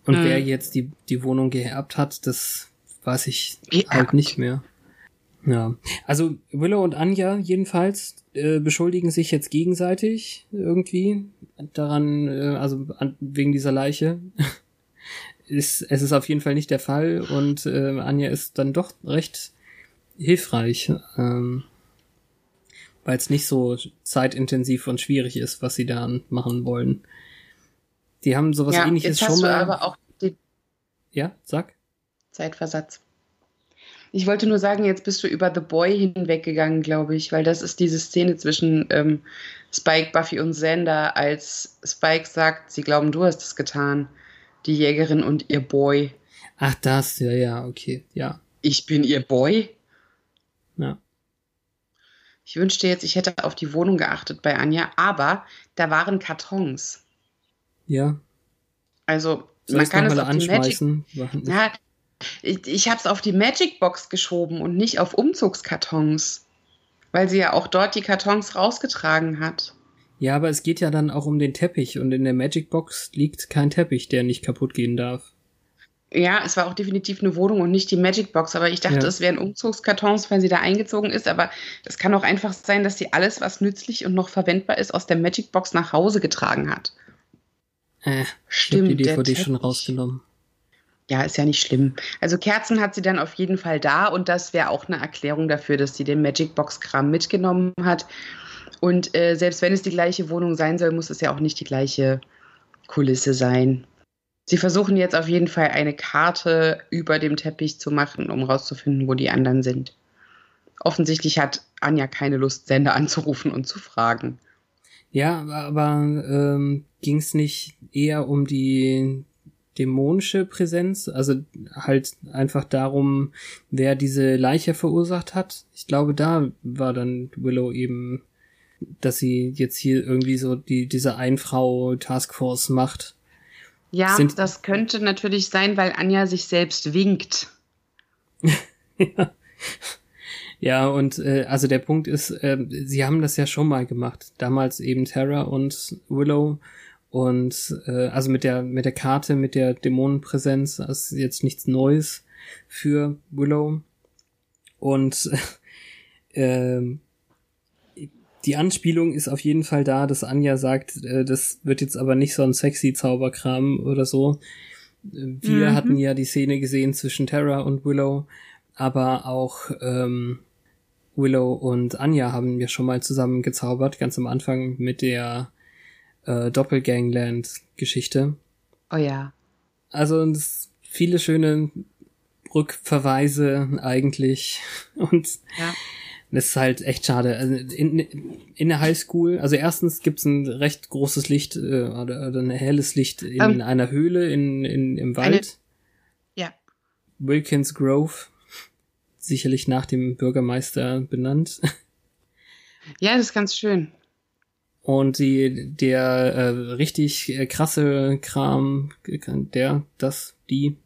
Und Hm. wer jetzt die, die Wohnung geerbt hat, das weiß ich Geerbt. halt nicht mehr. Ja, also Willow und Anja jedenfalls äh, beschuldigen sich jetzt gegenseitig irgendwie daran, äh, also an, wegen dieser Leiche. (laughs) ist, es ist auf jeden Fall nicht der Fall und äh, Anja ist dann doch recht hilfreich, ähm, weil es nicht so zeitintensiv und schwierig ist, was sie da machen wollen. Die haben sowas ja, ähnliches jetzt hast schon du mal. aber auch den ja, sag. Zeitversatz. Ich wollte nur sagen, jetzt bist du über The Boy hinweggegangen, glaube ich, weil das ist diese Szene zwischen ähm, Spike, Buffy und Xander, als Spike sagt, sie glauben, du hast es getan. Die Jägerin und ihr Boy. Ach, das, ja, ja, okay, ja, Ich bin ihr Boy? ja. Ich wünschte jetzt, ich hätte auf die Wohnung geachtet bei Anja, aber da waren Kartons. Ja, Also soll man kann es auf die Magic ich, ich habe es auf die Magic Box geschoben und nicht auf Umzugskartons, weil sie ja auch dort die Kartons rausgetragen hat. Ja, aber es geht ja dann auch um den Teppich und in der Magic Box liegt kein Teppich, der nicht kaputt gehen darf. Ja, es war auch definitiv eine Wohnung und nicht die Magic Box, aber ich dachte, Ja. es wären Umzugskartons, weil sie da eingezogen ist, aber es kann auch einfach sein, dass sie alles, was nützlich und noch verwendbar ist, aus der Magic Box nach Hause getragen hat. Äh, ich Stimmt, die der DVD schon rausgenommen. Ja, ist ja nicht schlimm. Also Kerzen hat sie dann auf jeden Fall da und das wäre auch eine Erklärung dafür, dass sie den Magic Box Kram mitgenommen hat. Und äh, selbst wenn es die gleiche Wohnung sein soll, muss es ja auch nicht die gleiche Kulisse sein. Sie versuchen jetzt auf jeden Fall eine Karte über dem Teppich zu machen, um rauszufinden, wo die anderen sind. Offensichtlich hat Anja keine Lust, Sender anzurufen und zu fragen. Ja, aber, ähm, ging es nicht eher um die dämonische Präsenz? Also halt einfach darum, wer diese Leiche verursacht hat? Ich glaube, da war dann Willow eben, dass sie jetzt hier irgendwie so die diese Einfrau-Taskforce macht. Ja, Sind- das könnte natürlich sein, weil Anja sich selbst winkt. (laughs) Ja, und äh, also der Punkt ist, äh, sie haben das ja schon mal gemacht. Damals eben Terra und Willow und äh, also mit der mit der Karte, mit der Dämonenpräsenz, das ist jetzt nichts Neues für Willow. Und (laughs) ähm, die Anspielung ist auf jeden Fall da, dass Anja sagt, äh, das wird jetzt aber nicht so ein sexy Zauberkram oder so. Wir Mhm. hatten ja die Szene gesehen zwischen Terra und Willow, aber auch ähm, Willow und Anja haben ja schon mal zusammen gezaubert, ganz am Anfang mit der äh, Doppelgangland-Geschichte. Oh ja. Also viele schöne Rückverweise eigentlich (laughs) und Ja. Das ist halt echt schade. Also in, in der Highschool, also erstens gibt's ein recht großes Licht äh, oder, oder ein helles Licht in Ähm, einer Höhle in, in, im Wald. Ja. Wilkins Grove, sicherlich nach dem Bürgermeister benannt. Ja, das ist ganz schön. Und die, der äh, richtig äh, krasse Kram, der, das, die,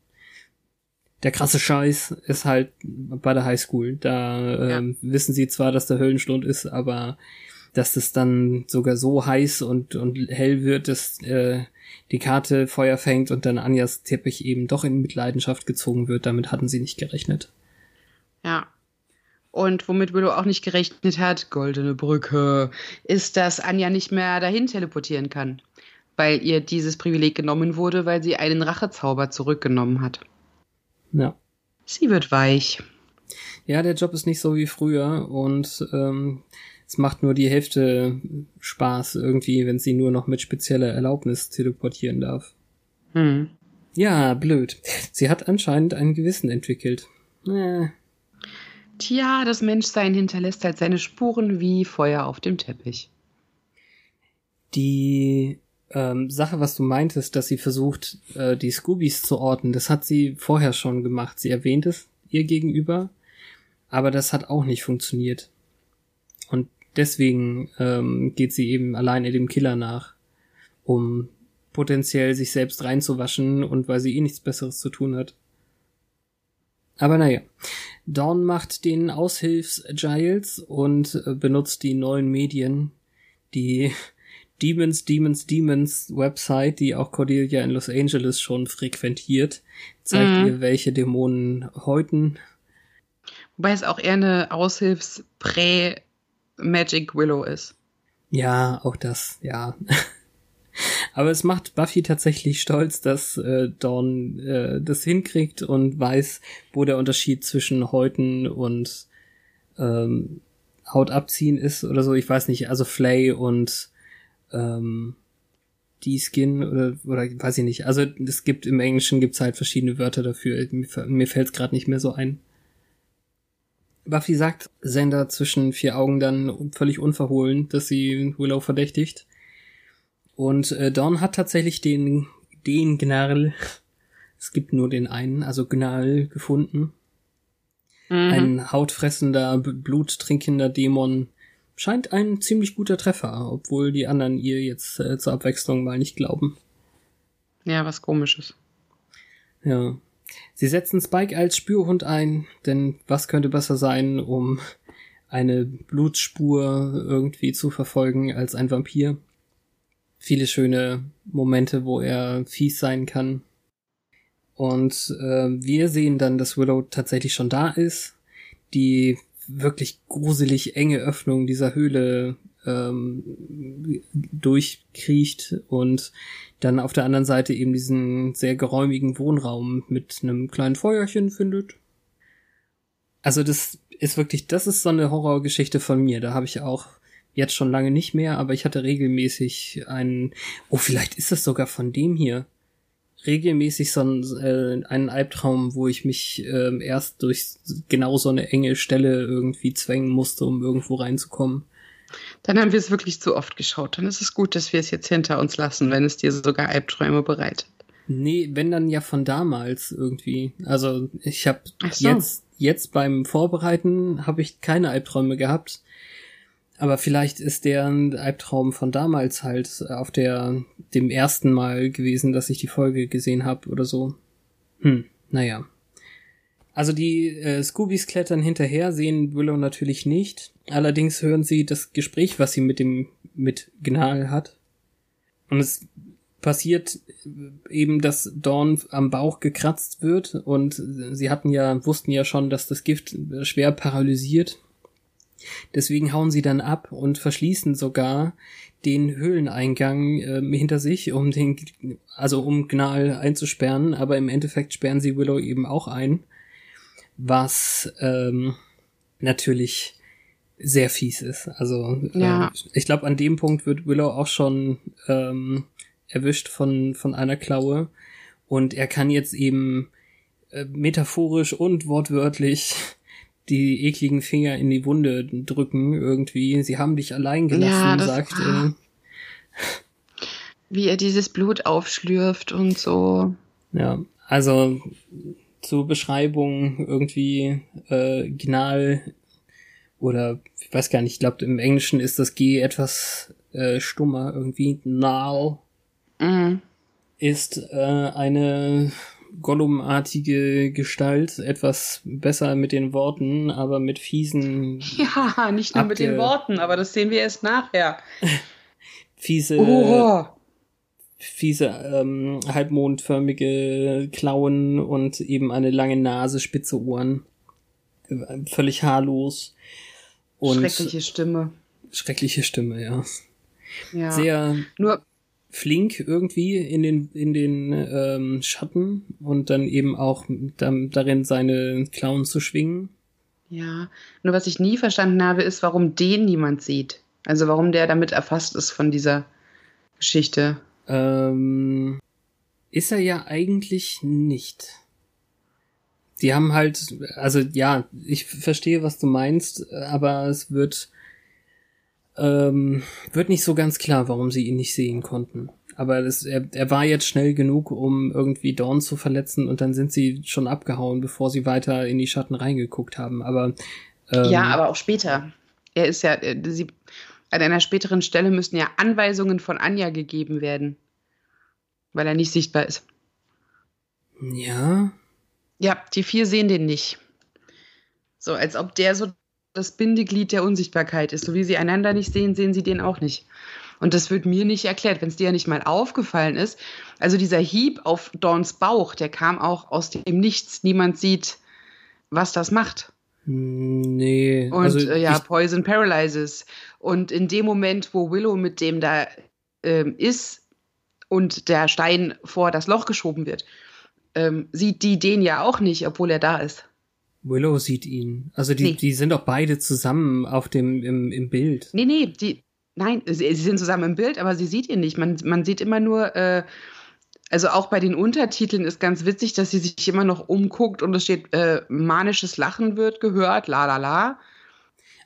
der krasse Scheiß ist halt bei der Highschool. Da ähm, wissen sie zwar, dass der Höllenstund ist, aber dass es dann sogar so heiß und, und hell wird, dass äh, die Karte Feuer fängt und dann Anjas Teppich eben doch in Mitleidenschaft gezogen wird, damit hatten sie nicht gerechnet. Ja. Und womit Willow auch nicht gerechnet hat, goldene Brücke, ist, dass Anja nicht mehr dahin teleportieren kann. Weil ihr dieses Privileg genommen wurde, weil sie einen Rachezauber zurückgenommen hat. Ja. Sie wird weich. Ja, der Job ist nicht so wie früher und ähm, es macht nur die Hälfte Spaß irgendwie, wenn sie nur noch mit spezieller Erlaubnis teleportieren darf. Hm. Ja, blöd. Sie hat anscheinend ein Gewissen entwickelt. Äh, Tja, das Menschsein hinterlässt halt seine Spuren wie Feuer auf dem Teppich. die ähm, Sache, was du meintest, dass sie versucht, äh, die Scoobies zu orten, das hat sie vorher schon gemacht. Sie erwähnt es ihr gegenüber, aber das hat auch nicht funktioniert. Und deswegen ähm, geht sie eben alleine dem Killer nach, um potenziell sich selbst reinzuwaschen und weil sie eh nichts Besseres zu tun hat. Aber naja, Dawn macht den Aushilfs-Giles und äh, benutzt die neuen Medien, die Demons, Demons, Demons Website, die auch Cordelia in Los Angeles schon frequentiert, zeigt Mhm. ihr, welche Dämonen häuten. Wobei es auch eher eine Aushilfs-Prä-Magic Willow ist. Ja, auch das, ja. (laughs) Aber es macht Buffy tatsächlich stolz, dass äh, Dawn äh, das hinkriegt und weiß, wo der Unterschied zwischen Häuten und ähm, Haut abziehen ist oder so. Ich weiß nicht, also Flay und ähm, die Skin oder oder weiß ich nicht. Also es gibt im Englischen gibt's halt verschiedene Wörter dafür. Mir, mir fällt's gerade nicht mehr so ein. Buffy sagt Sender zwischen vier Augen dann völlig unverhohlen, dass sie Willow verdächtigt. Und äh, Dawn hat tatsächlich den, den Gnarl, es gibt nur den einen, also Gnarl gefunden. Mhm. Ein hautfressender, bluttrinkender Dämon. Scheint ein ziemlich guter Treffer, obwohl die anderen ihr jetzt äh, zur Abwechslung mal nicht glauben. Ja, was komisches. Ja. Sie setzen Spike als Spürhund ein, denn was könnte besser sein, um eine Blutspur irgendwie zu verfolgen als ein Vampir? Viele schöne Momente, wo er fies sein kann. Und äh, wir sehen dann, dass Willow tatsächlich schon da ist, die wirklich gruselig enge Öffnung dieser Höhle ähm, durchkriecht und dann auf der anderen Seite eben diesen sehr geräumigen Wohnraum mit einem kleinen Feuerchen findet. Also das ist wirklich, das ist so eine Horrorgeschichte von mir. Da habe ich auch jetzt schon lange nicht mehr, aber ich hatte regelmäßig einen, oh, vielleicht ist das sogar von dem hier. Regelmäßig so ein, äh, einen Albtraum, wo ich mich ähm, erst durch genau so eine enge Stelle irgendwie zwängen musste, um irgendwo reinzukommen. Dann haben wir es wirklich zu oft geschaut. Dann ist es gut, dass wir es jetzt hinter uns lassen, wenn es dir sogar Albträume bereitet. Nee, wenn dann ja von damals irgendwie. Also ich habe so. jetzt jetzt beim Vorbereiten habe ich keine Albträume gehabt. Aber vielleicht ist der ein Albtraum von damals halt auf der dem ersten Mal gewesen, dass ich die Folge gesehen habe oder so. Hm, naja. Also die äh, Scoobies klettern hinterher, sehen Willow natürlich nicht. Allerdings hören sie das Gespräch, was sie mit dem mit Gnal hat. Und es passiert eben, dass Dawn am Bauch gekratzt wird und sie hatten ja, wussten ja schon, dass das Gift schwer paralysiert. Deswegen hauen sie dann ab und verschließen sogar den Höhleneingang ähm, hinter sich, um den, also um Gnal einzusperren, aber im Endeffekt sperren sie Willow eben auch ein, was ähm, natürlich sehr fies ist. Also Ja. äh, ich glaube, an dem Punkt wird Willow auch schon ähm, erwischt von, von einer Klaue. Und er kann jetzt eben äh, metaphorisch und wortwörtlich die ekligen Finger in die Wunde drücken irgendwie. Sie haben dich allein gelassen, Ja, sagt er. Wie er dieses Blut aufschlürft und so. Ja, also zur Beschreibung irgendwie äh, Gnal oder ich weiß gar nicht, ich glaube im Englischen ist das G etwas äh, stummer irgendwie. Gnal Mhm. ist äh, eine Gollum-artige Gestalt, etwas besser mit den Worten, aber mit fiesen, (laughs) Ja, nicht nur mit den Worten, aber das sehen wir erst nachher. (laughs) fiese, Oh, fiese ähm, halbmondförmige Klauen und eben eine lange Nase, spitze Ohren, völlig haarlos und schreckliche Stimme. schreckliche Stimme, ja. Ja. Sehr Nur, flink irgendwie in den in den ähm, Schatten und dann eben auch dann, darin seine Klauen zu schwingen. ja. Nur was ich nie verstanden habe, ist, warum den niemand sieht. Also warum der damit erfasst ist von dieser Geschichte. Ähm, ist er ja eigentlich nicht. Die haben halt, also ja, ich verstehe, was du meinst, aber es wird, ähm, wird nicht so ganz klar, warum sie ihn nicht sehen konnten. Aber das, er, er war jetzt schnell genug, um irgendwie Dawn zu verletzen und dann sind sie schon abgehauen, bevor sie weiter in die Schatten reingeguckt haben. Aber ähm, ja, aber auch später. Er ist ja, äh, sie, an einer späteren Stelle müssen ja Anweisungen von Anja gegeben werden, weil er nicht sichtbar ist. Ja. Ja, die vier sehen den nicht. So, als ob der so das Bindeglied der Unsichtbarkeit ist. So wie sie einander nicht sehen, sehen sie den auch nicht. Und das wird mir nicht erklärt, wenn es dir ja nicht mal aufgefallen ist. Also dieser Hieb auf Dawns Bauch, der kam auch aus dem Nichts. Niemand sieht, was das macht. Nee. Und also äh, ja, Poison paralyzes. Und in dem Moment, wo Willow mit dem da ähm, ist und der Stein vor das Loch geschoben wird, ähm, sieht die den ja auch nicht, obwohl er da ist. Willow sieht ihn. Also die, Nee. die sind doch beide zusammen auf dem, im, im Bild. Nee, nee, die, nein, sie, sie sind zusammen im Bild, aber sie sieht ihn nicht. Man, man sieht immer nur, äh, also auch bei den Untertiteln ist ganz witzig, dass sie sich immer noch umguckt und es steht, äh, manisches Lachen wird gehört, la la la.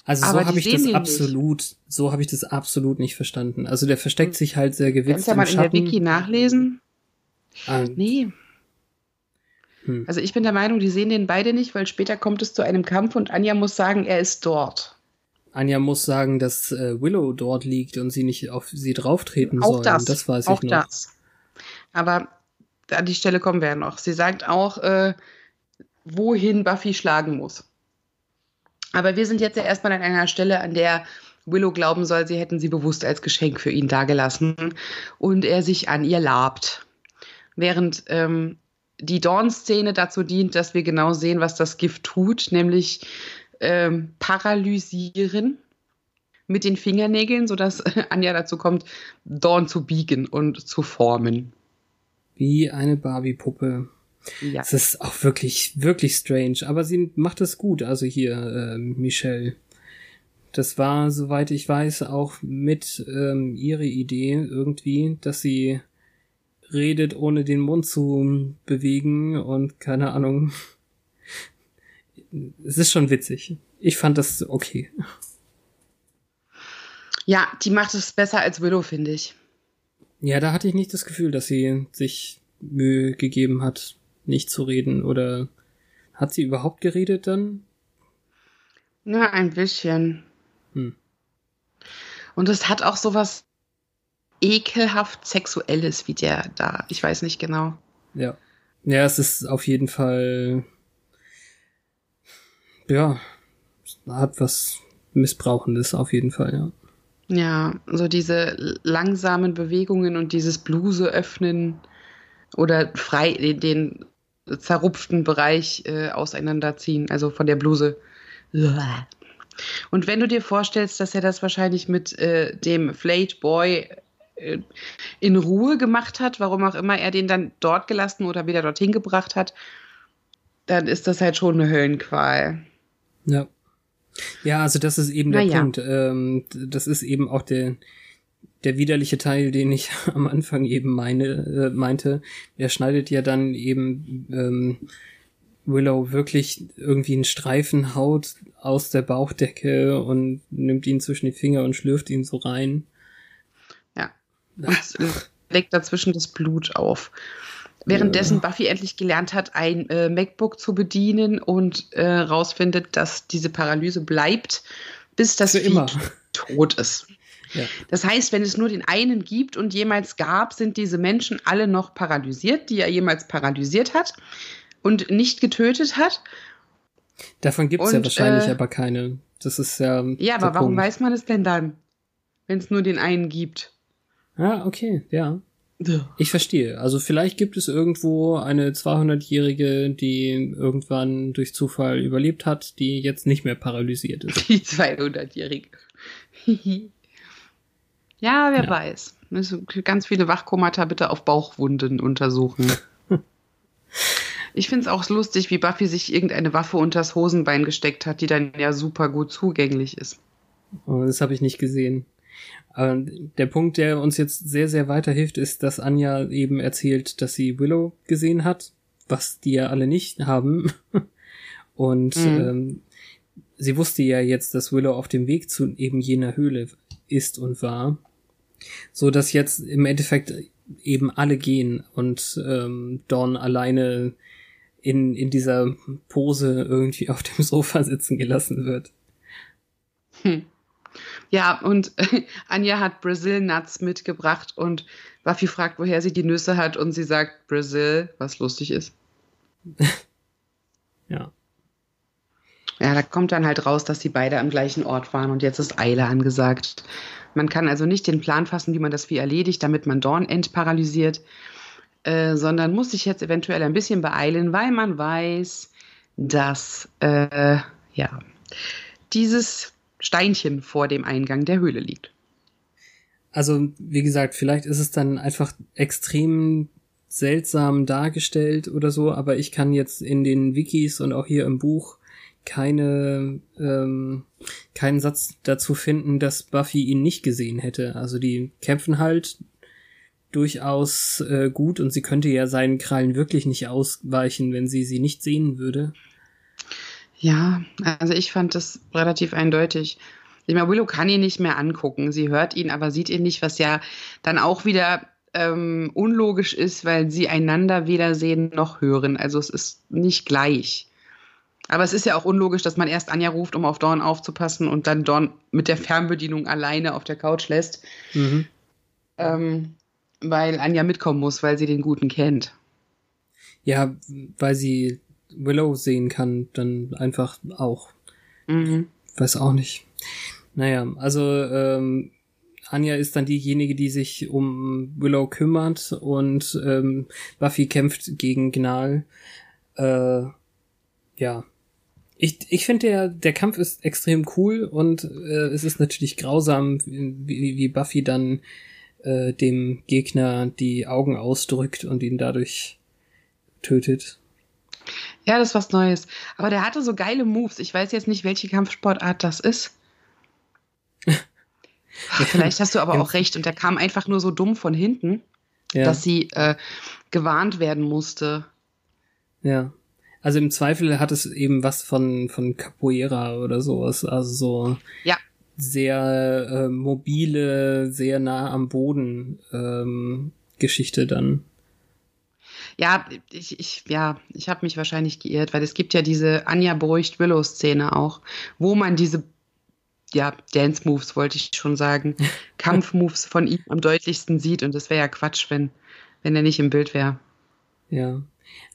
Also Aber so habe ich das ihn nicht. absolut, so habe ich das absolut nicht verstanden. Also der versteckt sich halt sehr Kannst gewitzt ja mal in der. Wiki nachlesen. Ah, Nee. Hm. Also ich bin der Meinung, die sehen den beide nicht, weil später kommt es zu einem Kampf und Anja muss sagen, er ist dort. Anja muss sagen, dass äh, Willow dort liegt und sie nicht auf sie drauftreten Auch sollen. das. Das weiß auch ich noch. das. Aber an die Stelle kommen wir ja noch. Sie sagt auch, äh, wohin Buffy schlagen muss. Aber wir sind jetzt ja erstmal an einer Stelle, an der Willow glauben soll, sie hätten sie bewusst als Geschenk für ihn dagelassen und er sich an ihr labt. Während ähm, die Dawn-Szene dazu dient, dass wir genau sehen, was das Gift tut, nämlich ähm, paralysieren mit den Fingernägeln, sodass (laughs) Anja dazu kommt, Dawn zu biegen und zu formen. Wie eine Barbie-Puppe. Ja. Es ist auch wirklich, wirklich strange. Aber sie macht es gut, also hier, äh, Michelle. Das war, soweit ich weiß, auch mit ähm, ihre Idee irgendwie, dass sie redet, ohne den Mund zu bewegen und keine Ahnung. Es ist schon witzig. Ich fand das okay. ja, die macht es besser als Willow, finde ich. Ja, da hatte ich nicht das Gefühl, dass sie sich Mühe gegeben hat, nicht zu reden. Oder hat sie überhaupt geredet dann? Na, ein bisschen. Hm. Und es hat auch sowas ekelhaft Sexuelles wie der da. Ich weiß nicht genau. Ja. Ja, es ist auf jeden Fall. Ja, hat was Missbrauchendes auf jeden Fall, ja. Ja, so diese langsamen Bewegungen und dieses Bluse öffnen oder frei den, den zerrupften Bereich äh, auseinanderziehen, also von der Bluse. Und wenn du dir vorstellst, dass er das wahrscheinlich mit äh, dem Flayed Boy in Ruhe gemacht hat, warum auch immer er den dann dort gelassen oder wieder dorthin gebracht hat, dann ist das halt schon eine Höllenqual. Ja. Ja, also das ist eben der Naja. Punkt. Ähm, das ist eben auch der, der widerliche Teil, den ich (laughs) am Anfang eben meine, äh, meinte. Er schneidet ja dann eben ähm, Willow wirklich irgendwie einen Streifen Haut aus der Bauchdecke und nimmt ihn zwischen die Finger und schlürft ihn so rein. Ja. Äh, legt dazwischen das Blut auf. Währenddessen Buffy endlich gelernt hat, ein äh, MacBook zu bedienen und äh, rausfindet, dass diese Paralyse bleibt, bis das Für Vieh immer. tot ist. Ja. Das heißt, wenn es nur den einen gibt und jemals gab, sind diese Menschen alle noch paralysiert, die er jemals paralysiert hat und nicht getötet hat. Davon gibt's ja Und, wahrscheinlich äh, aber keine. Das ist ja. Ja, aber warum Punkt. weiß man es denn dann, wenn es nur den einen gibt? Ah, okay, ja. Ich verstehe. Also vielleicht gibt es irgendwo eine 200-Jährige, die irgendwann durch Zufall überlebt hat, die jetzt nicht mehr paralysiert ist. Die 200-Jährige. (laughs) ja, wer Ja. weiß. Müssen Ganz viele Wachkomata bitte auf Bauchwunden untersuchen. (laughs) ich finde es auch lustig, wie Buffy sich irgendeine Waffe unters Hosenbein gesteckt hat, die dann ja super gut zugänglich ist. Aber das habe ich nicht gesehen. Aber der Punkt, der uns jetzt sehr, sehr weiterhilft, ist, dass Anja eben erzählt, dass sie Willow gesehen hat, was die ja alle nicht haben. (laughs) Und Mhm. ähm, sie wusste ja jetzt, dass Willow auf dem Weg zu eben jener Höhle ist und war. So dass jetzt im Endeffekt eben alle gehen und ähm, Dawn alleine in, in dieser Pose irgendwie auf dem (laughs) Sofa sitzen gelassen wird. Hm. Ja, und (laughs) Anja hat Brazil Nuts mitgebracht und Buffy fragt, woher sie die Nüsse hat und sie sagt Brazil, was lustig ist. (laughs) ja. Ja, da kommt dann halt raus, dass sie beide am gleichen Ort waren und jetzt ist Eile angesagt. Man kann also nicht den Plan fassen, wie man das Vieh erledigt, damit man Dorn entparalysiert, äh, sondern muss sich jetzt eventuell ein bisschen beeilen, weil man weiß, dass äh, ja dieses Steinchen vor dem Eingang der Höhle liegt. Also, wie gesagt, vielleicht ist es dann einfach extrem seltsam dargestellt oder so, aber ich kann jetzt in den Wikis und auch hier im Buch keine ähm, keinen Satz dazu finden, dass Buffy ihn nicht gesehen hätte. Also die kämpfen halt durchaus äh, gut und sie könnte ja seinen Krallen wirklich nicht ausweichen, wenn sie sie nicht sehen würde. Ja, also ich fand das relativ eindeutig. Ich meine, Willow kann ihn nicht mehr angucken. Sie hört ihn, aber sieht ihn nicht, was ja dann auch wieder ähm, unlogisch ist, weil sie einander weder sehen noch hören. Also es ist nicht gleich. Aber es ist ja auch unlogisch, dass man erst Anja ruft, um auf Dawn aufzupassen und dann Dawn mit der Fernbedienung alleine auf der Couch lässt. Mhm. Ähm, weil Anja mitkommen muss, weil sie den Guten kennt. Ja, weil sie Willow sehen kann, dann einfach auch. Mhm. Weiß auch nicht. Naja, also ähm, Anja ist dann diejenige, die sich um Willow kümmert und ähm, Buffy kämpft gegen Gnal. Äh, ja. Ich, ich finde, der, der Kampf ist extrem cool und äh, es ist natürlich grausam, wie, wie Buffy dann äh, dem Gegner die Augen ausdrückt und ihn dadurch tötet. Ja, das ist was Neues. Aber der hatte so geile Moves. Ich weiß jetzt nicht, welche Kampfsportart das ist. (laughs) vielleicht hast du aber auch recht. Und der kam einfach nur so dumm von hinten, ja. dass sie äh, gewarnt werden musste. Ja. Also im Zweifel hat es eben was von, von Capoeira oder sowas. Also so ja. sehr äh, mobile, sehr nah am Boden ähm, Geschichte dann. Ja, ich, ich, ja, ich habe mich wahrscheinlich geirrt, weil es gibt ja diese Anja beruhigt Willow-Szene auch, wo man diese ja, Dance-Moves, wollte ich schon sagen, (laughs) Kampf-Moves von ihm am deutlichsten sieht. Und das wäre ja Quatsch, wenn, wenn er nicht im Bild wäre. Ja.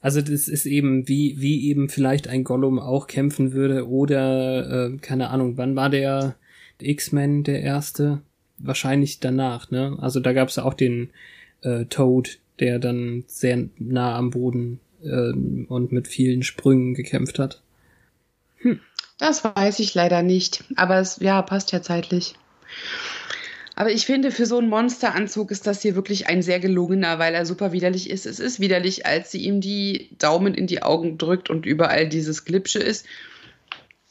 Also das ist eben, wie, wie eben vielleicht ein Gollum auch kämpfen würde oder, äh, keine Ahnung, wann war der X-Men der erste? Wahrscheinlich danach, ne? Also da gab es ja auch den äh, Toad, der dann sehr nah am Boden äh, und mit vielen Sprüngen gekämpft hat. Hm. Das weiß ich leider nicht, aber es ja passt ja zeitlich. Aber ich finde, für so einen Monsteranzug ist das hier wirklich ein sehr gelungener, weil er super widerlich ist. Es ist widerlich, als sie ihm die Daumen in die Augen drückt und überall dieses Glipsche ist.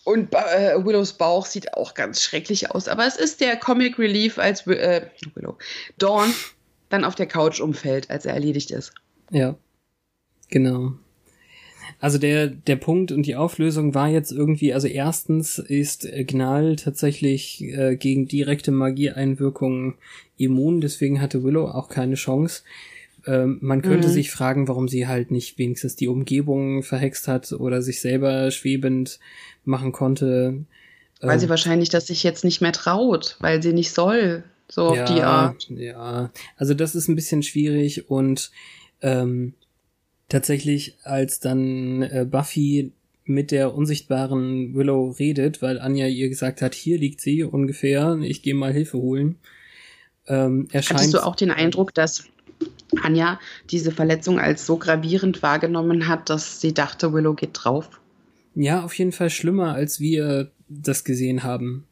Und äh, Willows Bauch sieht auch ganz schrecklich aus. Aber es ist der Comic Relief, als äh, Willow, Dawn dann auf der Couch umfällt, als er erledigt ist. Ja, genau. Also der, der Punkt und die Auflösung war jetzt irgendwie, also erstens ist Gnal tatsächlich äh, gegen direkte Magieeinwirkungen immun, deswegen hatte Willow auch keine Chance. Ähm, man könnte mhm. sich fragen, warum sie halt nicht wenigstens die Umgebung verhext hat oder sich selber schwebend machen konnte. Weil ähm, sie wahrscheinlich das sich jetzt nicht mehr traut, weil sie nicht soll. So auf ja, die Art. Ja, also das ist ein bisschen schwierig und ähm, tatsächlich, als dann äh, Buffy mit der unsichtbaren Willow redet, weil Anja ihr gesagt hat, hier liegt sie ungefähr, ich gehe mal Hilfe holen. Ähm, erscheint Hattest du auch den Eindruck, dass Anja diese Verletzung als so gravierend wahrgenommen hat, dass sie dachte, Willow geht drauf? Ja, auf jeden Fall schlimmer, als wir das gesehen haben.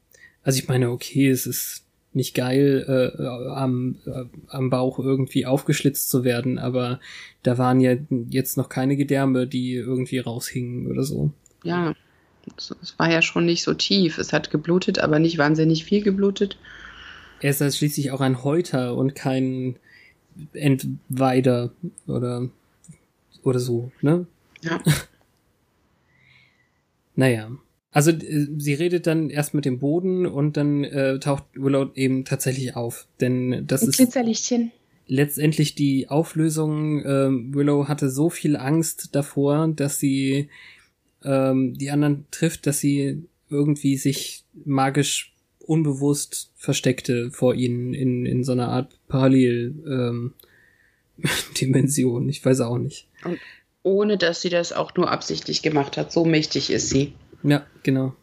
Also ich meine, okay, es ist nicht geil, äh, am, äh, am Bauch irgendwie aufgeschlitzt zu werden, aber da waren ja jetzt noch keine Gedärme, die irgendwie raushingen oder so. Ja, es war ja schon nicht so tief. Es hat geblutet, aber nicht wahnsinnig viel geblutet. Er ist halt schließlich auch ein Häuter und kein Entweider oder, oder so, ne? Ja. (laughs) naja. Also äh, sie redet dann erst mit dem Boden und dann äh, taucht Willow eben tatsächlich auf. Denn das Ein ist Glitzerlichtchen. letztendlich die Auflösung. Äh, Willow hatte so viel Angst davor, dass sie ähm, die anderen trifft, dass sie irgendwie sich magisch unbewusst versteckte vor ihnen in, in so einer Art Parallel ähm, (laughs) Dimension. Ich weiß auch nicht. Und ohne dass sie das auch nur absichtlich gemacht hat. So mächtig ist sie. Ja, genau.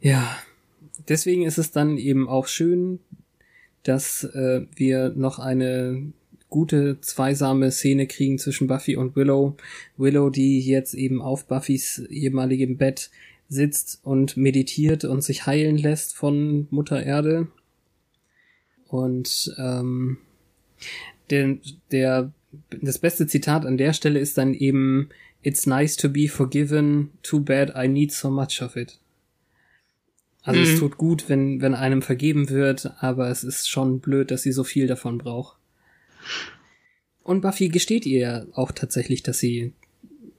Ja, deswegen ist es dann eben auch schön, dass äh, wir noch eine gute zweisame Szene kriegen zwischen Buffy und Willow. Willow, die jetzt eben auf Buffys ehemaligem Bett sitzt und meditiert und sich heilen lässt von Mutter Erde. Und ähm, der, der, das beste Zitat an der Stelle ist dann eben It's nice to be forgiven, too bad I need so much of it. Also mhm. es tut gut, wenn, wenn einem vergeben wird, aber es ist schon blöd, dass sie so viel davon braucht. Und Buffy gesteht ihr auch tatsächlich, dass sie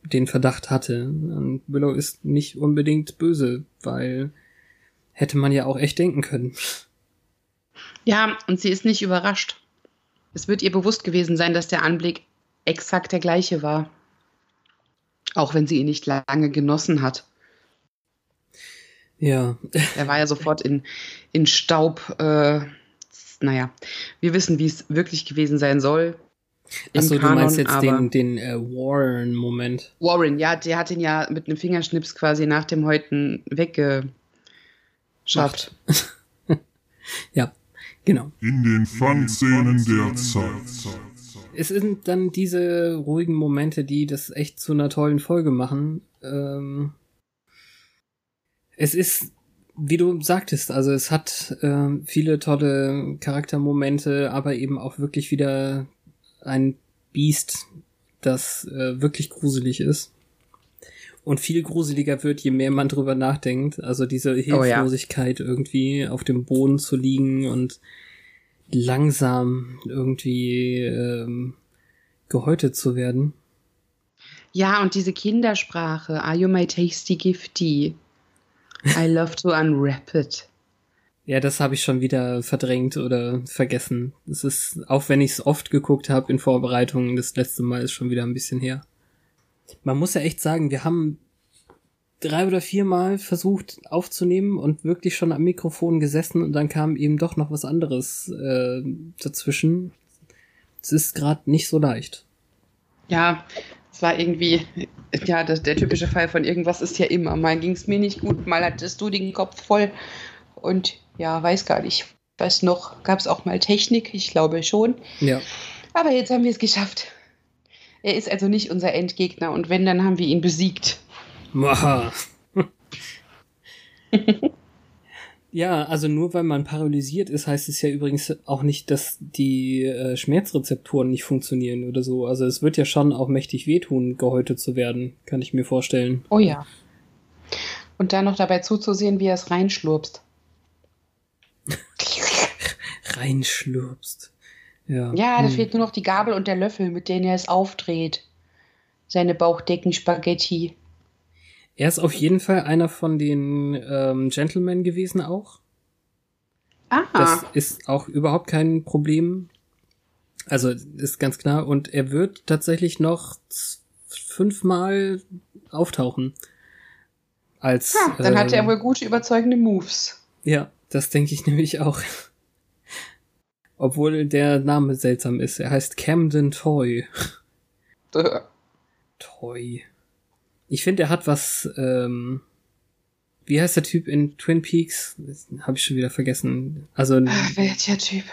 den Verdacht hatte. Und Willow ist nicht unbedingt böse, weil hätte man ja auch echt denken können. Ja, und sie ist nicht überrascht. Es wird ihr bewusst gewesen sein, dass der Anblick exakt der gleiche war. Auch wenn sie ihn nicht lange genossen hat. Ja. Er war ja sofort in, in Staub. Äh, naja, wir wissen, wie es wirklich gewesen sein soll. Achso, du meinst jetzt den, den äh, Warren-Moment. Warren, ja, der hat ihn ja mit einem Fingerschnips quasi nach dem Häuten weggeschafft. (laughs) ja, genau. In den Fangszenen der Zeit. Es sind dann diese ruhigen Momente, die das echt zu einer tollen Folge machen. Ähm, es ist, wie du sagtest, also es hat äh, viele tolle Charaktermomente, aber eben auch wirklich wieder ein Biest, das äh, wirklich gruselig ist. Und viel gruseliger wird, je mehr man drüber nachdenkt. Also diese Hilflosigkeit oh, ja. irgendwie auf dem Boden zu liegen und langsam irgendwie ähm, gehäutet zu werden. Ja, und diese Kindersprache, Are you my tasty gifty? I love to unwrap it. Ja, das habe ich schon wieder verdrängt oder vergessen. Es ist, auch wenn ich es oft geguckt habe in Vorbereitungen, das letzte Mal ist schon wieder ein bisschen her. Man muss ja echt sagen, wir haben drei oder viermal versucht aufzunehmen und wirklich schon am Mikrofon gesessen und dann kam eben doch noch was anderes äh, dazwischen. Es ist gerade nicht so leicht. Ja, es war irgendwie, ja, das, der typische Fall von irgendwas ist ja immer. Mal ging es mir nicht gut, mal hattest du den Kopf voll und ja, weiß gar nicht. Weiß noch, gab es auch mal Technik? Ich glaube schon. Ja. Aber jetzt haben wir es geschafft. Er ist also nicht unser Endgegner und wenn, dann haben wir ihn besiegt. Maha. ja, also nur weil man paralysiert ist, heißt es ja übrigens auch nicht, dass die äh, Schmerzrezeptoren nicht funktionieren oder so. Also es wird ja schon auch mächtig wehtun, gehäutet zu werden, kann ich mir vorstellen. Oh ja. Und dann noch dabei zuzusehen, wie er es reinschlurpst. (laughs) Reinschlurpst. Ja, ja da hm. fehlt nur noch die Gabel und der Löffel, mit denen er es aufdreht. Seine Bauchdecken-Spaghetti. Er ist auf jeden Fall einer von den ähm, Gentlemen gewesen auch. Ah. Das ist auch überhaupt kein Problem. Also ist ganz klar. Und er wird tatsächlich noch fünfmal auftauchen. Als, ha, dann äh, hat er ähm, wohl gute, überzeugende Moves. Ja, das denke ich (laughs) nämlich auch. Obwohl der Name seltsam ist. Er heißt Camden Toy. Toy. Ich finde, er hat was, ähm, wie heißt der Typ in Twin Peaks? Habe ich schon wieder vergessen. Also. Ach, welcher Typ?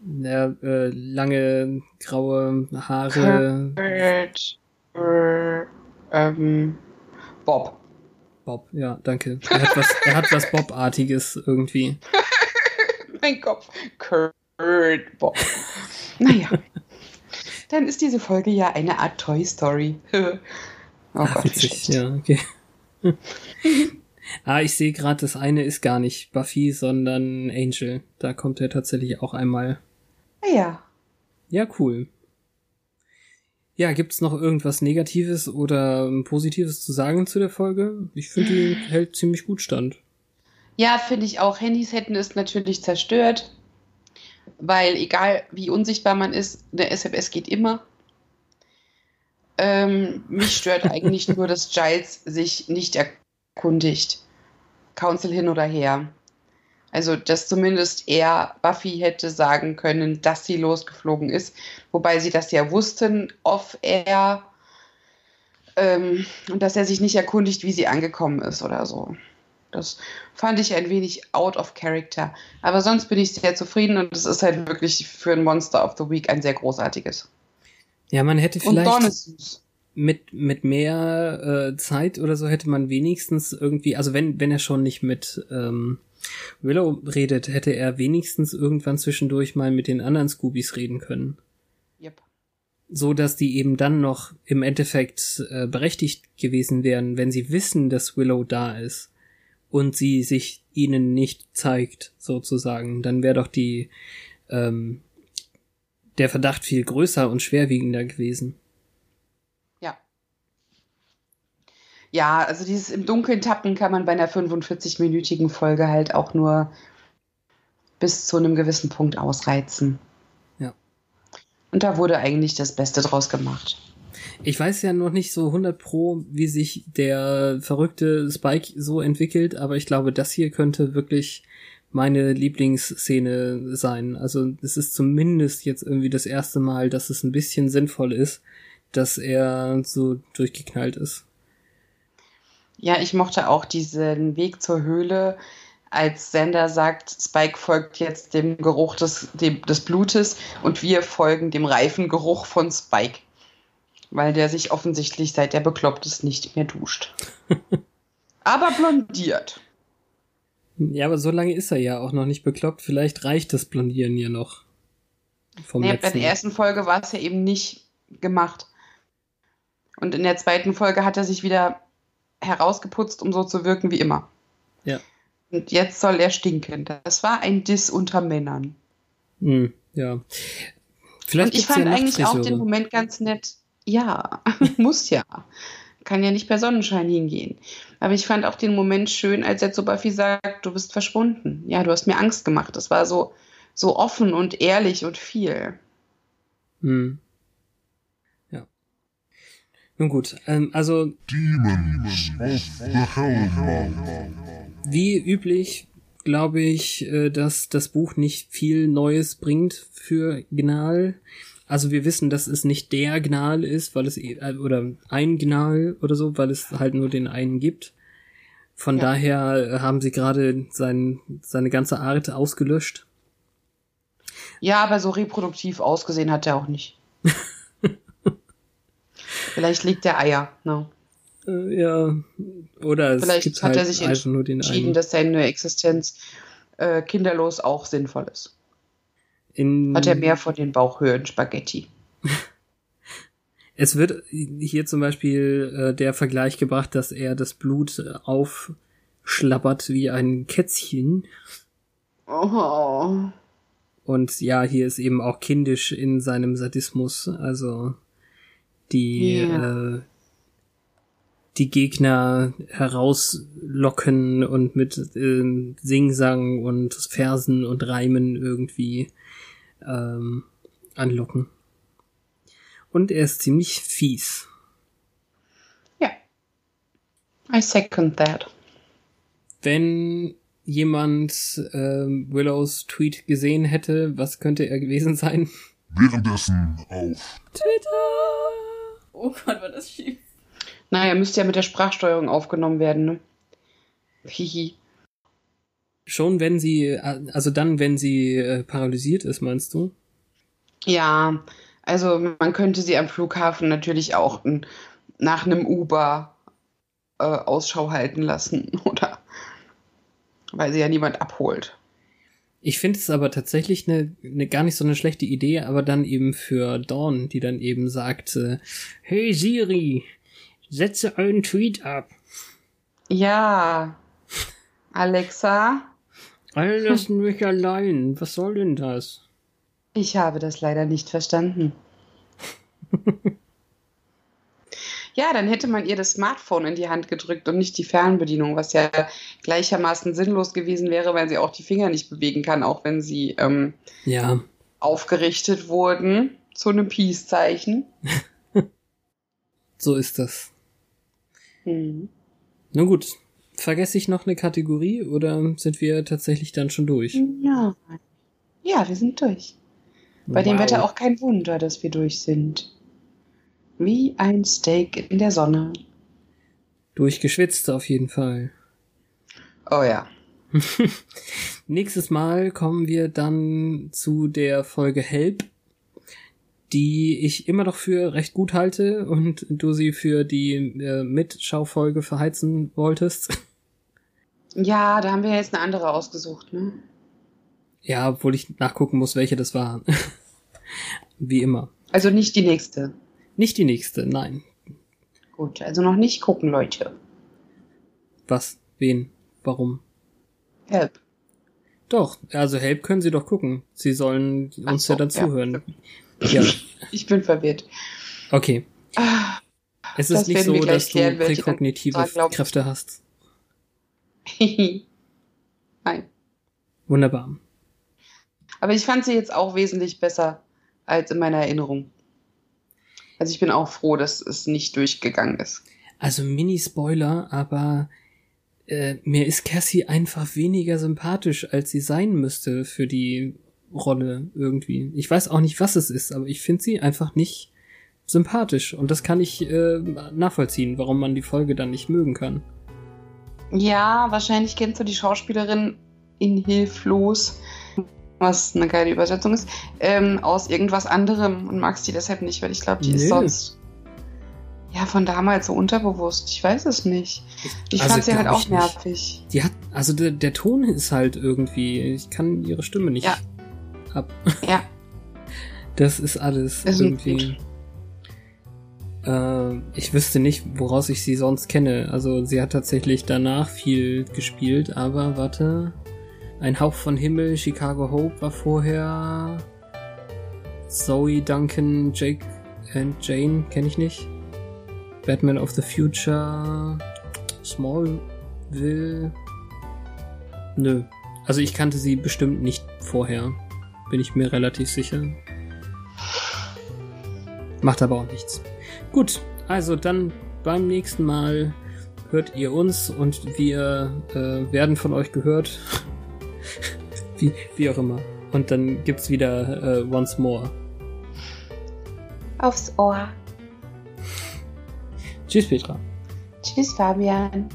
Der äh, lange graue Haare. Kurt, äh, ähm, Bob. Bob, ja, danke. Er hat was, er hat was Bob-artiges irgendwie. (laughs) mein Kopf. Kurt Bob. naja. (laughs) Dann ist diese Folge ja eine Art Toy Story. (laughs) oh Ach, Gott, witzig, ja, okay. (laughs) ah, ich sehe gerade, das eine ist gar nicht Buffy, sondern Angel. Da kommt er tatsächlich auch einmal. Ah ja. Ja, cool. Ja, gibt's noch irgendwas Negatives oder Positives zu sagen zu der Folge? Ich finde, die (laughs) hält ziemlich gut stand. Ja, finde ich auch. Handys hätten es natürlich zerstört, weil egal wie unsichtbar man ist, der SMS geht immer. Ähm, mich stört eigentlich nur, dass Giles sich nicht erkundigt. Council hin oder her. Also, dass zumindest er Buffy hätte sagen können, dass sie losgeflogen ist. Wobei sie das ja wussten, off-air. Ähm, und dass er sich nicht erkundigt, wie sie angekommen ist oder so. Das fand ich ein wenig out of character. Aber sonst bin ich sehr zufrieden und es ist halt wirklich für ein Monster of the Week ein sehr großartiges. Ja, man hätte vielleicht. Mit mit mehr äh, Zeit oder so hätte man wenigstens irgendwie, also wenn wenn er schon nicht mit ähm, Willow redet, hätte er wenigstens irgendwann zwischendurch mal mit den anderen Scoobies reden können. Yep. So dass die eben dann noch im Endeffekt äh, berechtigt gewesen wären, wenn sie wissen, dass Willow da ist und sie sich ihnen nicht zeigt, sozusagen, dann wäre doch die ähm, der Verdacht viel größer und schwerwiegender gewesen. Ja, also dieses im Dunkeln tappen kann man bei einer 45-minütigen Folge halt auch nur bis zu einem gewissen Punkt ausreizen. Ja. Und da wurde eigentlich das Beste draus gemacht. Ich weiß ja noch nicht so 100 pro, wie sich der verrückte Spike so entwickelt, aber ich glaube, das hier könnte wirklich meine Lieblingsszene sein. Also es ist zumindest jetzt irgendwie das erste Mal, dass es ein bisschen sinnvoll ist, dass er so durchgeknallt ist. Ja, ich mochte auch diesen Weg zur Höhle, als Sender sagt, Spike folgt jetzt dem Geruch des, dem, des Blutes und wir folgen dem reifen Geruch von Spike. Weil der sich offensichtlich, seit der bekloppt ist, nicht mehr duscht. (laughs) aber blondiert. Ja, aber so lange ist er ja auch noch nicht bekloppt. Vielleicht reicht das Blondieren ja noch. Vom naja, bei der ersten Folge war es ja eben nicht gemacht. Und in der zweiten Folge hat er sich wieder herausgeputzt, um so zu wirken wie immer. Ja. Und jetzt soll er stinken. Das war ein Diss unter Männern. Hm, ja. Vielleicht Und ich fand ja eigentlich auch den Moment ganz nett. Ja, (laughs) muss ja. Kann ja nicht per Sonnenschein hingehen. Aber ich fand auch den Moment schön, als er zu Buffy sagt, du bist verschwunden. Ja, du hast mir Angst gemacht. Das war so, so offen und ehrlich und viel. Hm. Nun gut, ähm, also. Demons of the Hellmouth. Wie üblich glaube ich, äh, dass das Buch nicht viel Neues bringt für Gnal. Also wir wissen, dass es nicht der Gnal ist, weil es äh, oder ein Gnal oder so, weil es halt nur den einen gibt. Von ja. daher haben sie gerade sein, seine ganze Art ausgelöscht. Ja, aber so reproduktiv ausgesehen hat er auch nicht. (laughs) Vielleicht legt er Eier, ne? Äh, ja, oder Vielleicht hat halt er sich entschieden, dass seine Existenz äh, kinderlos auch sinnvoll ist. In hat er mehr von den Bauchhöhen Spaghetti. (laughs) es wird hier zum Beispiel äh, der Vergleich gebracht, dass er das Blut aufschlappert wie ein Kätzchen. Oh. Und ja, hier ist eben auch kindisch in seinem Sadismus, also die yeah. äh, die Gegner herauslocken und mit äh, Singsang und Versen und Reimen irgendwie ähm, anlocken. Und er ist ziemlich fies. Ja. I second that. Wenn jemand äh, Willows Tweet gesehen hätte, was könnte er gewesen sein? Währenddessen auf Twitter. Oh Gott, war das schief. Naja, müsste ja mit der Sprachsteuerung aufgenommen werden, ne? Hihi. Schon wenn sie, also dann, wenn sie äh, paralysiert ist, meinst du? Ja, also man könnte sie am Flughafen natürlich auch nach einem Uber äh, Ausschau halten lassen, (laughs) oder? Weil sie ja niemand abholt. Ich finde es aber tatsächlich eine, eine gar nicht so eine schlechte Idee, aber dann eben für Dawn, die dann eben sagt, äh, hey Siri, setze einen Tweet ab. Ja. Alexa. Alle lassen mich allein. Was soll denn das? Ich habe das leider nicht verstanden. (laughs) Ja, dann hätte man ihr das Smartphone in die Hand gedrückt und nicht die Fernbedienung, was ja gleichermaßen sinnlos gewesen wäre, weil sie auch die Finger nicht bewegen kann, auch wenn sie ähm, ja. aufgerichtet wurden zu einem Peace-Zeichen. (laughs) so ist das. Hm. Na gut, vergesse ich noch eine Kategorie oder sind wir tatsächlich dann schon durch? Ja. Ja, wir sind durch. Bei dem Wow. Wetter auch kein Wunder, dass wir durch sind. Wie ein Steak in der Sonne. Durchgeschwitzt auf jeden Fall. Oh ja. (laughs) Nächstes Mal kommen wir dann zu der Folge Help, die ich immer noch für recht gut halte und du sie für die äh, Mitschaufolge verheizen wolltest. (laughs) Ja, da haben wir jetzt eine andere ausgesucht, ne? Ja, obwohl ich nachgucken muss, welche das war. (laughs) Wie immer. Also nicht die nächste. Nicht die nächste, nein. Gut, also noch nicht gucken, Leute. Was? Wen? Warum? Help. Doch, also Help können sie doch gucken. Sie sollen uns so, ja dann ja. zuhören. Ja, (laughs) Ich bin verwirrt. okay. Ah, Es ist nicht so, dass du klären, dann präkognitive. Kräfte hast. (laughs) Nein. Wunderbar. Aber ich fand sie jetzt auch wesentlich besser als in meiner Erinnerung. Also ich bin auch froh, dass es nicht durchgegangen ist. Also Mini-Spoiler, aber äh, mir ist Cassie einfach weniger sympathisch, als sie sein müsste für die Rolle irgendwie. Ich weiß auch nicht, was es ist, aber ich finde sie einfach nicht sympathisch. Und das kann ich äh, nachvollziehen, warum man die Folge dann nicht mögen kann. Ja, wahrscheinlich kennst du die Schauspielerin in Hilflos, was eine geile Übersetzung ist, ähm, aus irgendwas anderem und magst die deshalb nicht, weil ich glaube, die ist Nö. sonst ja von damals so unterbewusst. Ich weiß es nicht. Ich Also, fand sie halt auch nicht. nervig. Die hat, also der, der Ton ist halt irgendwie, ich kann ihre Stimme nicht Ja. ab. Ja, (laughs) Das ist alles Ist irgendwie. Äh, ich wüsste nicht, woraus ich sie sonst kenne. Also sie hat tatsächlich danach viel gespielt, aber warte. Ein Hauch von Himmel, Chicago Hope war vorher. Zoe Duncan, Jake and Jane kenne ich nicht. Batman of the Future, Smallville. Nö. Also ich kannte sie bestimmt nicht vorher. Bin ich mir relativ sicher. Macht aber auch nichts. Gut, also dann beim nächsten Mal hört ihr uns und wir äh, werden von euch gehört. (laughs) wie, wie auch immer. Und dann gibt's wieder äh, Once More. aufs Ohr. Tschüss, Petra. Tschüss, Fabian.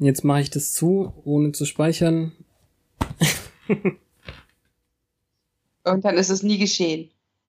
Jetzt mache ich das zu, ohne zu speichern. Und dann ist es nie geschehen.